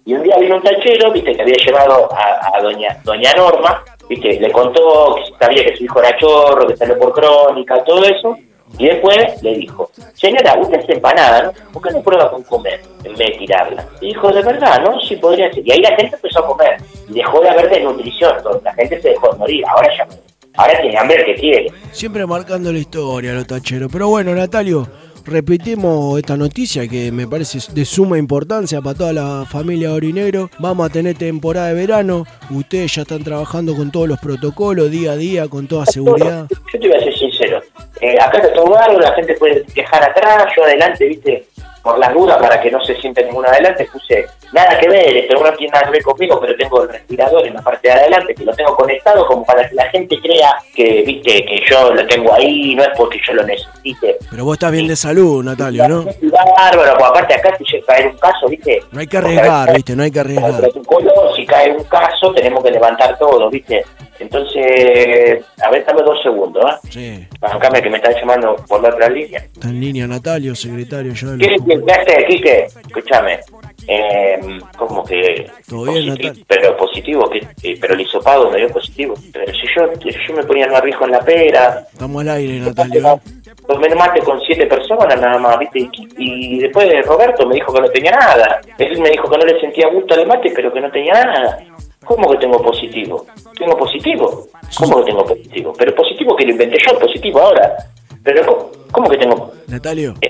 Y un día vino un tachero, viste, que había llevado a, a doña doña Norma, viste, le contó que sabía que su hijo era chorro, que salió por crónica, todo eso, y después le dijo, señora, usted es empanada, ¿no? ¿Por qué no prueba con comer en vez de tirarla? Y dijo, de verdad, ¿no? Sí podría ser. Y ahí la gente empezó a comer, dejó de haber desnutrición, la gente se dejó de morir, ahora ya, ahora tiene hambre que quiere. Siempre marcando la historia, los tacheros. Pero bueno, Natalio, repetimos esta noticia que me parece de suma importancia para toda la familia Orinegro. Vamos a tener temporada de verano. Ustedes ya están trabajando con todos los protocolos, día a día, con toda seguridad. Yo te voy a ser sincero. Eh, acá está todo bárbaro, la gente puede quejar atrás, yo adelante, viste, por las dudas, para que no se siente ninguna adelante, puse nada que ver, esto no tiene nada que ver conmigo, pero tengo el respirador en la parte de adelante, que lo tengo conectado como para que la gente crea que, viste, que yo lo tengo ahí, no es porque yo lo necesite. Pero vos estás bien de salud, Natalio, ¿no? Bárbaro, pues aparte acá si llega a caer un caso, viste, No hay que arriesgar, ¿viste? No hay que arriesgar. protocolo, si cae un caso tenemos que levantar todo, ¿viste? Entonces, a ver, dame dos segundos, ¿eh? Sí. Bancame que me están llamando por la otra línea. Está en línea, Natalio, secretario. Yo ¿Qué haces, Quique? Escúchame. Eh, como que... Todo bien, positivo, Natalio. Pero positivo, que, eh, pero el hisopado me dio positivo. Pero si yo, yo me ponía el barbijo en la pera, Estamos al aire, Natalio. tomé mate con siete personas nada más, ¿viste? Y, y después Roberto me dijo que no tenía nada. Él me dijo que no le sentía gusto al mate, pero que no tenía nada. ¿Cómo que tengo positivo? ¿Tengo positivo? ¿Cómo que tengo positivo? Pero positivo que lo inventé yo, positivo ahora. Pero ¿cómo, cómo que tengo? Natalio. Eh,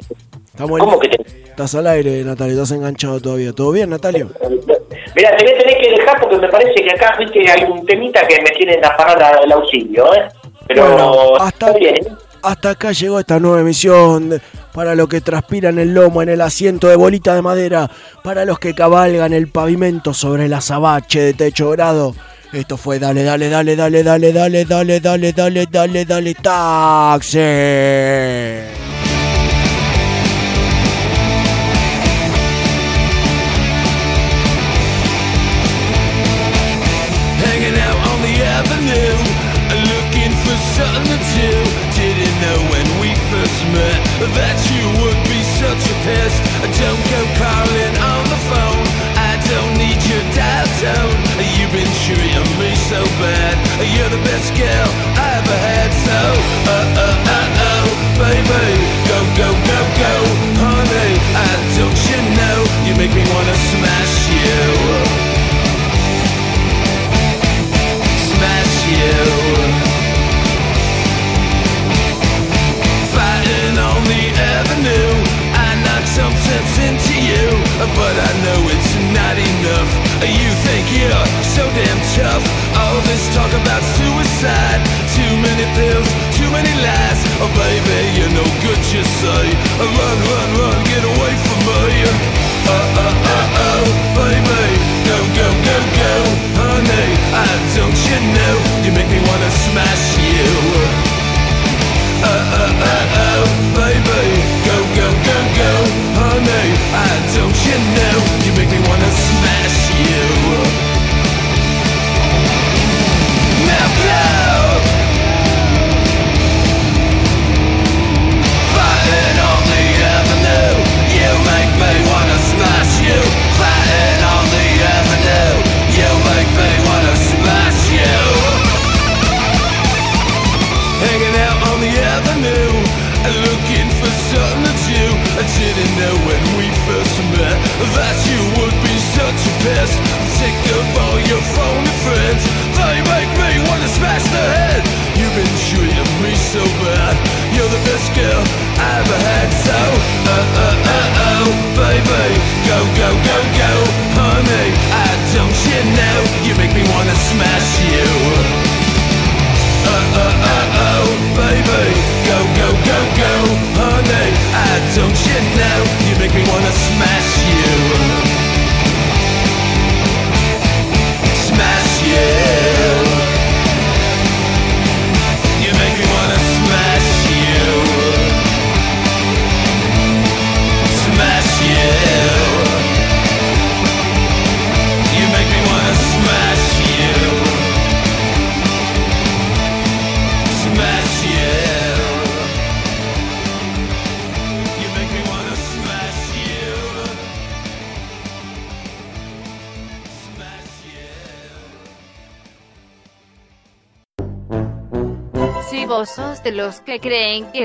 ¿Cómo que Estás al aire, Natalio. Estás enganchado todavía. ¿Todo bien, Natalio? Mira, te voy a tener que dejar porque me parece que acá, viste, hay un temita que me tienen a parar el auxilio, ¿eh? Pero Bueno, hasta, está bien, ¿eh? Hasta acá llegó esta nueva emisión para los que transpiran el lomo en el asiento de bolita de madera, para los que cabalgan el pavimento sobre el azabache de techo dorado. Esto fue dale, dale, dale, dale, dale, dale, dale, dale, dale, dale, dale, taxi. The best girl I ever had. So, uh, uh, uh, oh, baby, go, go, go, go, honey. I don't you know you make me wanna smash you. smash you. Fighting on the avenue, I some sense into you, but I know. You think you're so damn tough. All this talk about suicide, too many pills, too many lies. Oh baby, you're no good, you say. Run, run, run, get away from me. Uh, uh, uh,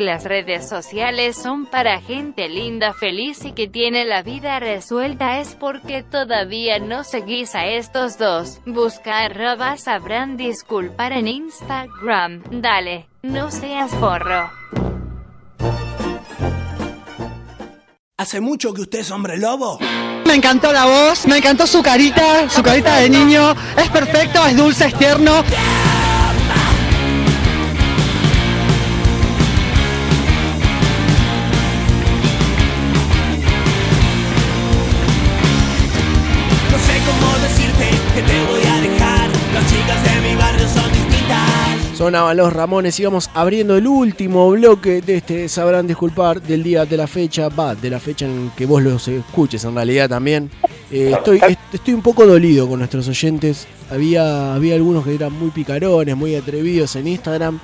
las redes sociales son para gente linda, feliz y que tiene la vida resuelta es porque todavía no seguís a estos dos. Busca arroba sabrán disculpar en Instagram. Dale, no seas forro. ¿Hace mucho que usted es hombre lobo? Me encantó la voz, me encantó su carita, su carita de niño. Es perfecto, es dulce, es tierno. que te voy a dejar. Las chicas de mi barrio son distintas. Sonaban los Ramones y vamos abriendo el último bloque de este Sabrán Disculpar del día de la fecha, va, de la fecha en que vos los escuches en realidad también. Eh, estoy, estoy un poco dolido con nuestros oyentes. Había, había algunos que eran muy picarones, muy atrevidos en Instagram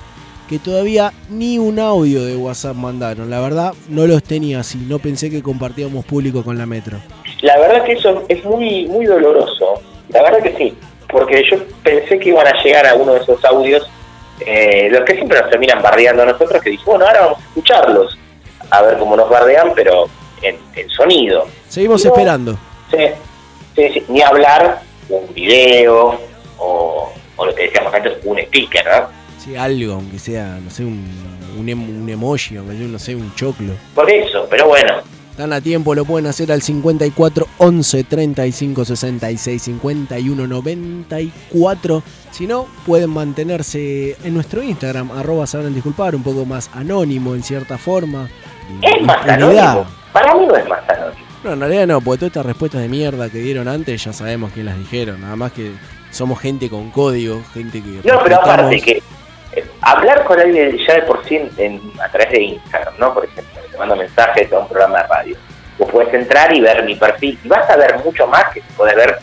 que todavía ni un audio de WhatsApp mandaron. La verdad, no los tenía así. No pensé que compartíamos público con la metro. La verdad que eso es muy, muy doloroso. La verdad que sí. Porque yo pensé que iban a llegar a uno de esos audios, eh, los que siempre nos terminan bardeando a nosotros, que dije, bueno, ahora vamos a escucharlos. A ver cómo nos bardean, pero en, en sonido. Seguimos No. esperando. Sí, sí, sí. Ni hablar de un video o, o lo que decíamos antes, un speaker, ¿no? Sí, algo, aunque sea, no sé, un, un, un emoji, aunque sea, no sé, un choclo. Por eso, pero bueno. Están a tiempo, lo pueden hacer al 54 11 35 66 51 94. Si no, pueden mantenerse en nuestro Instagram, arroba sabrán disculpar, un poco más anónimo en cierta forma. Es más anónimo. Para mí no es más anónimo. No, en realidad no, porque todas estas respuestas de mierda que dieron antes ya sabemos quién las dijeron. Nada más que somos gente con código, gente que. No, pero aparte que eh, hablar con alguien ya de por sí en- a través de Instagram, ¿no? Por ejemplo, te mando mensajes a un programa de radio. Vos puedes entrar y ver mi perfil y vas a ver mucho más que podés ver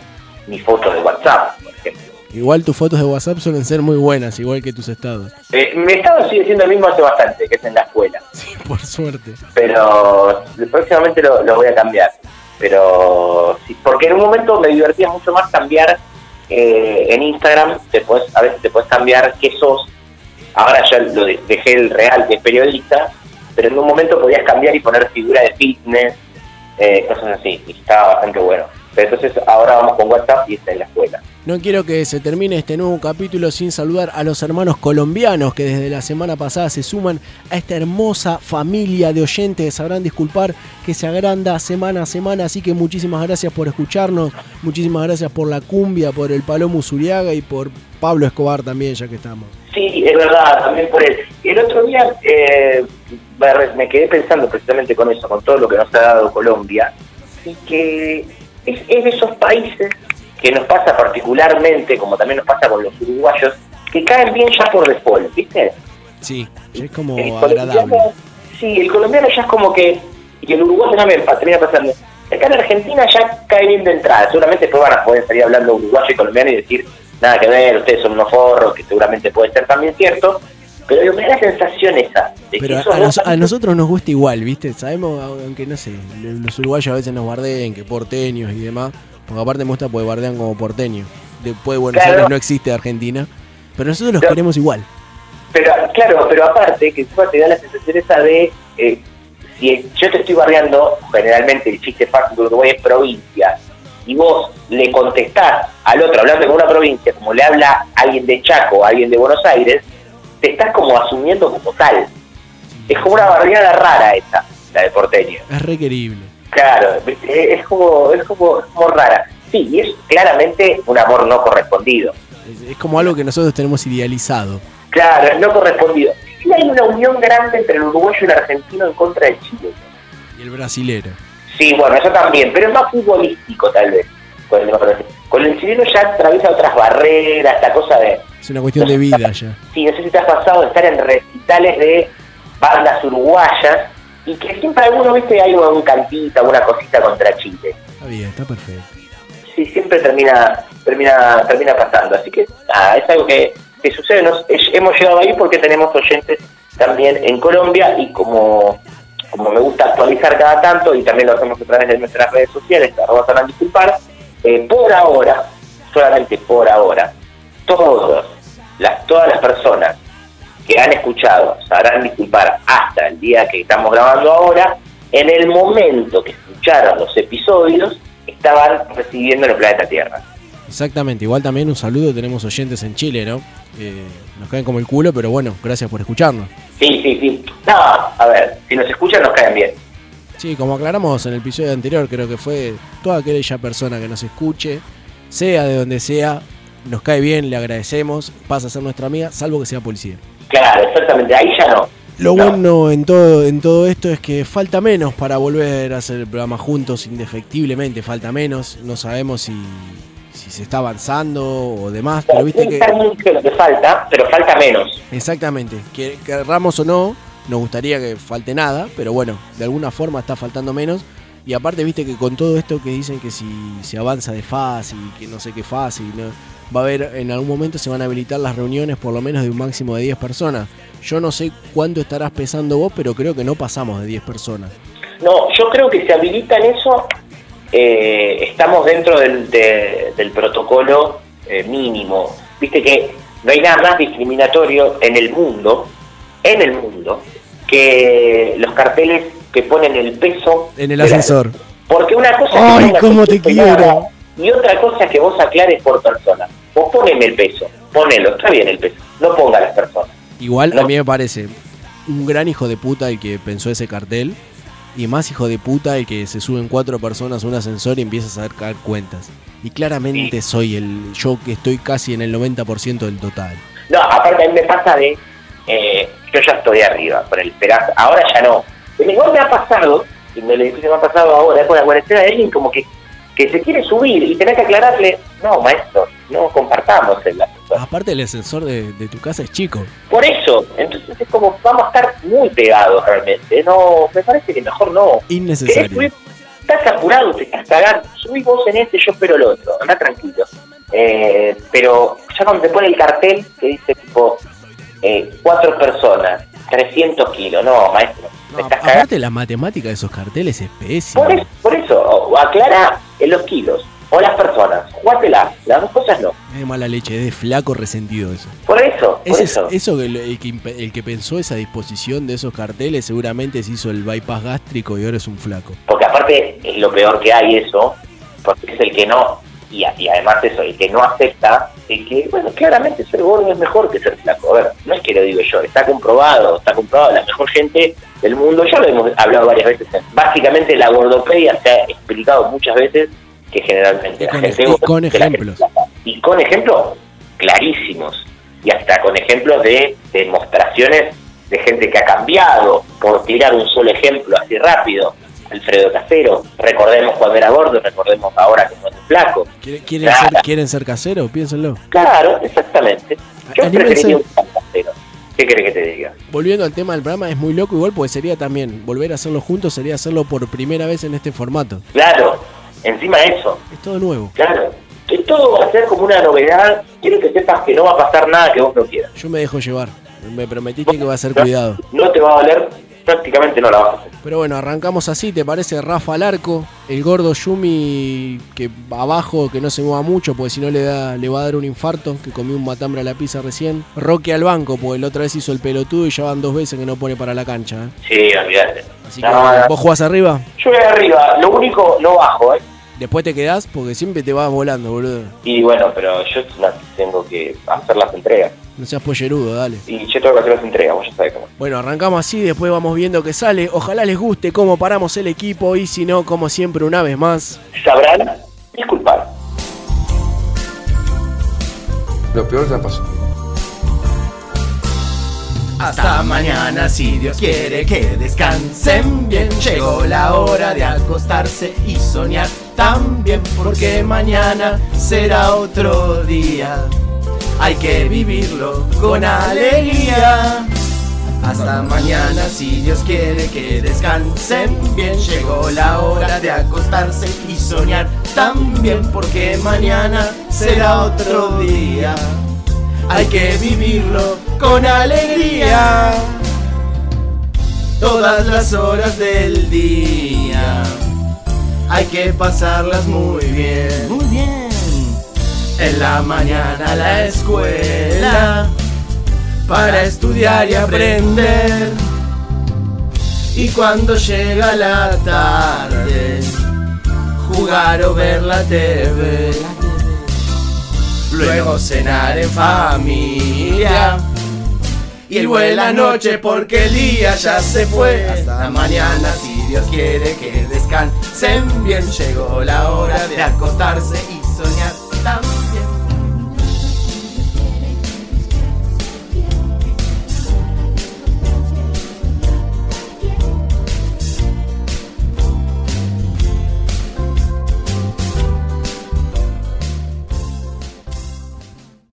mi foto de WhatsApp, por ejemplo. Igual tus fotos de WhatsApp suelen ser muy buenas, igual que tus estados. Eh, mi estado sigue siendo el mismo hace bastante, que es en la escuela. Por suerte. pero próximamente lo, lo voy a cambiar. Pero sí, porque en un momento me divertía mucho más cambiar eh, en Instagram, te podés- a veces te puedes cambiar qué sos. Ahora ya lo de- dejé el real que es periodista, pero en un momento podías cambiar y poner figura de fitness, eh, cosas así, y estaba bastante bueno. Pero entonces ahora vamos con WhatsApp y está en la escuela. No quiero que se termine este nuevo capítulo sin saludar a los hermanos colombianos que desde la semana pasada se suman a esta hermosa familia de oyentes. Sabrán disculpar que se agranda semana a semana. Así que muchísimas gracias por escucharnos. Muchísimas gracias por la cumbia, por el Palomo Zuriaga y por Pablo Escobar también, ya que estamos. Sí, es verdad, también por él. El otro día eh, me- me quedé pensando precisamente con eso, con todo lo que nos ha dado Colombia, y que es, es de esos países que nos pasa particularmente, como también nos pasa con los uruguayos, que caen bien ya por default, ¿viste? Sí, es como El agradable. colombiano, sí, el colombiano ya es como que, y el uruguayo también termina pasando. Acá en Argentina ya cae bien de entrada, seguramente después van a poder salir hablando uruguayo y colombiano y decir, nada que ver, ustedes son unos forros, que seguramente puede ser también cierto, pero me da la sensación esa, de Pero que a, a dos nos- a nosotros nos gusta igual, ¿viste? Sabemos, aunque no sé, los uruguayos a veces nos bardeen, que porteños y demás. Porque aparte me gusta porque bardean como porteños. Después de Buenos Claro. Aires no existe Argentina. Pero nosotros los Pero- queremos igual. Pero, claro, pero aparte, que encima te da la sensación esa de, eh, si yo te estoy bardeando, generalmente el chiste fácil de Uruguay es provincia, y vos le contestás al otro hablando de una provincia, como le habla alguien de Chaco alguien de Buenos Aires, te estás como asumiendo como tal. Es como una bardeada rara esa, la de porteño. Es requerible. Claro, ¿viste? es como, es como, es como rara. Sí, y es claramente un amor no correspondido. Es, como algo que nosotros tenemos idealizado. Claro, no correspondido. Y hay una unión grande entre el uruguayo y el argentino en contra del Chile. Y el brasilero. Sí, bueno, eso también, pero es más futbolístico tal vez. Con el, con el chileno ya atraviesa otras barreras, la cosa de... Es una cuestión de vida ya. Sí, no sé si te has pasado de estar en recitales de bandas uruguayas y que siempre alguno, viste, hay un cantita, una cosita contra Chile. Está bien, está perfecto. Sí, siempre termina termina termina pasando. Así que nada, es algo que, que sucede. Nos- es- hemos llegado ahí porque tenemos oyentes también en Colombia y como, como me gusta actualizar cada tanto y también lo hacemos a través de nuestras redes sociales, arroba sabrán disculpar, eh, por ahora, solamente por ahora, todos, las, todas las personas que han escuchado sabrán disculpar hasta el día que estamos grabando ahora, en el momento que escucharon los episodios, estaban recibiendo en el planeta Tierra. Exactamente. Igual también un saludo. Tenemos oyentes en Chile, ¿no? Eh, nos caen como el culo, pero bueno, gracias por escucharnos. Sí, sí, sí. No, a ver, si nos escuchan nos caen bien. Sí, como aclaramos en el episodio anterior, creo que fue toda aquella persona que nos escuche, sea de donde sea, nos cae bien, le agradecemos, pasa a ser nuestra amiga, salvo que sea policía. Claro, exactamente, ahí ya no. Lo bueno en todo, en todo esto es que falta menos para volver a hacer el programa juntos, indefectiblemente, falta menos. No sabemos si, si se está avanzando o demás, pero viste que... Mucho lo que falta, pero falta menos. Exactamente, que querramos o no, nos gustaría que falte nada, pero bueno, de alguna forma está faltando menos. Y aparte, viste que con todo esto que dicen que si se avanza de fase y que no sé qué fase, y no, va a haber, en algún momento se van a habilitar las reuniones por lo menos de un máximo de 10 personas. Yo no sé cuánto estarás pesando vos, pero creo que no pasamos de 10 personas. No, yo creo que se habilita en eso, eh, estamos dentro del, de- del protocolo eh, mínimo. Viste que no hay nada más discriminatorio en el mundo, en el mundo, que los carteles que ponen el peso En el la- ascensor. Porque una cosa Ay, es que cómo te quiero. Y otra cosa es que vos aclares por persona. Vos poneme el peso, ponelo, está bien el peso, no ponga las personas. Igual a mí me parece un gran hijo de puta el que pensó ese cartel. Y más hijo de puta el que se suben cuatro personas a un ascensor y empieza a sacar cuentas. Y claramente soy el. Yo que estoy casi en el 90% del total. No, aparte a mí me pasa de, eh, yo ya estoy arriba, por el esperanza, ahora ya no. Pero igual me ha pasado, y me lo me ha pasado ahora con la cuarentena de alguien como que, que se quiere subir y tenés que aclararle, no maestro, no compartamos el ascensor. Aparte el ascensor de, de tu casa es chico. Por eso, entonces es como vamos a estar muy pegados realmente, no, me parece que mejor no. ¿Querés Innecesario. Estás apurado, te estás cagando, subís vos en este, yo espero el otro, anda tranquilo. Eh, pero ya cuando te pone el cartel que dice tipo eh, cuatro personas, 300 kilos, no, maestro, me estás cagando. Aparte la matemática de esos carteles es pésima. Por eso, por eso, o aclara en los kilos o las personas, jugátela, las dos cosas no. Es de mala leche, es de flaco resentido eso. Por eso, por Ese- eso. eso que el, el que el que pensó esa disposición de esos carteles seguramente se hizo el bypass gástrico y ahora es un flaco. Porque aparte es lo peor que hay eso, porque es el que no, y, y además eso, el que no acepta, el que, bueno, claramente ser gordo es mejor que ser flaco. A ver, no es que lo digo yo, está comprobado, está comprobado, la mejor gente del mundo, ya lo hemos hablado varias veces, básicamente la gordopedia se ha explicado muchas veces que generalmente la con gente y con la ejemplos. Y con ejemplos clarísimos, y hasta con ejemplos de demostraciones de gente que ha cambiado, por tirar un solo ejemplo así rápido. Alfredo Casero, recordemos cuando era gordo, recordemos ahora que cuando es flaco. ¿Quieren, Claro. ser, ¿Quieren ser caseros? Piénsenlo. Claro, exactamente. Yo Anímense. preferiría un San Casero. ¿Qué querés que te diga? Volviendo al tema del programa, es muy loco igual, porque sería también, volver a hacerlo juntos sería hacerlo por primera vez en este formato. Claro, encima de eso, Es todo nuevo. claro. Que todo va a ser como una novedad. Quiero que sepas que no va a pasar nada que vos no quieras. Yo me dejo llevar. Me prometiste que va a ser cuidado. No te va a doler, prácticamente no la vas a hacer. Pero bueno, arrancamos así, ¿te parece? Rafa al arco, el gordo Yumi que abajo, que no se mueva mucho, porque si no le da, le va a dar un infarto, que comió un matambre a la pizza recién. Roque al banco, porque la otra vez hizo el pelotudo y ya van dos veces que no pone para la cancha. ¿eh? Sí, olvídate. Así que, No, no. ¿vos jugás arriba? Yo voy arriba, lo único, no bajo, ¿eh? Después te quedás porque siempre te vas volando, boludo. Y bueno, pero yo tengo que hacer las entregas. No seas pollerudo, dale. Y yo tengo que hacer las entregas, vos ya sabés cómo. Bueno, arrancamos así, después vamos viendo qué sale. Ojalá les guste cómo paramos el equipo y si no, como siempre, una vez más. Sabrán disculpar. Lo peor ya pasó. Hasta mañana si Dios quiere que descansen bien. Llegó la hora de acostarse y soñar también porque mañana será otro día. Hay que vivirlo con alegría. Hasta mañana si Dios quiere que descansen bien. Llegó la hora de acostarse y soñar también porque mañana será otro día. Hay que vivirlo con alegría. Todas las horas del día. Hay que pasarlas muy bien. Muy bien. En la mañana a la escuela. Para estudiar y aprender. Y cuando llega la tarde, jugar o ver la TV. Luego cenar en familia y buena noche porque el día ya se fue. Hasta mañana si Dios quiere que descansen bien. Llegó la hora de acostarse y soñar también.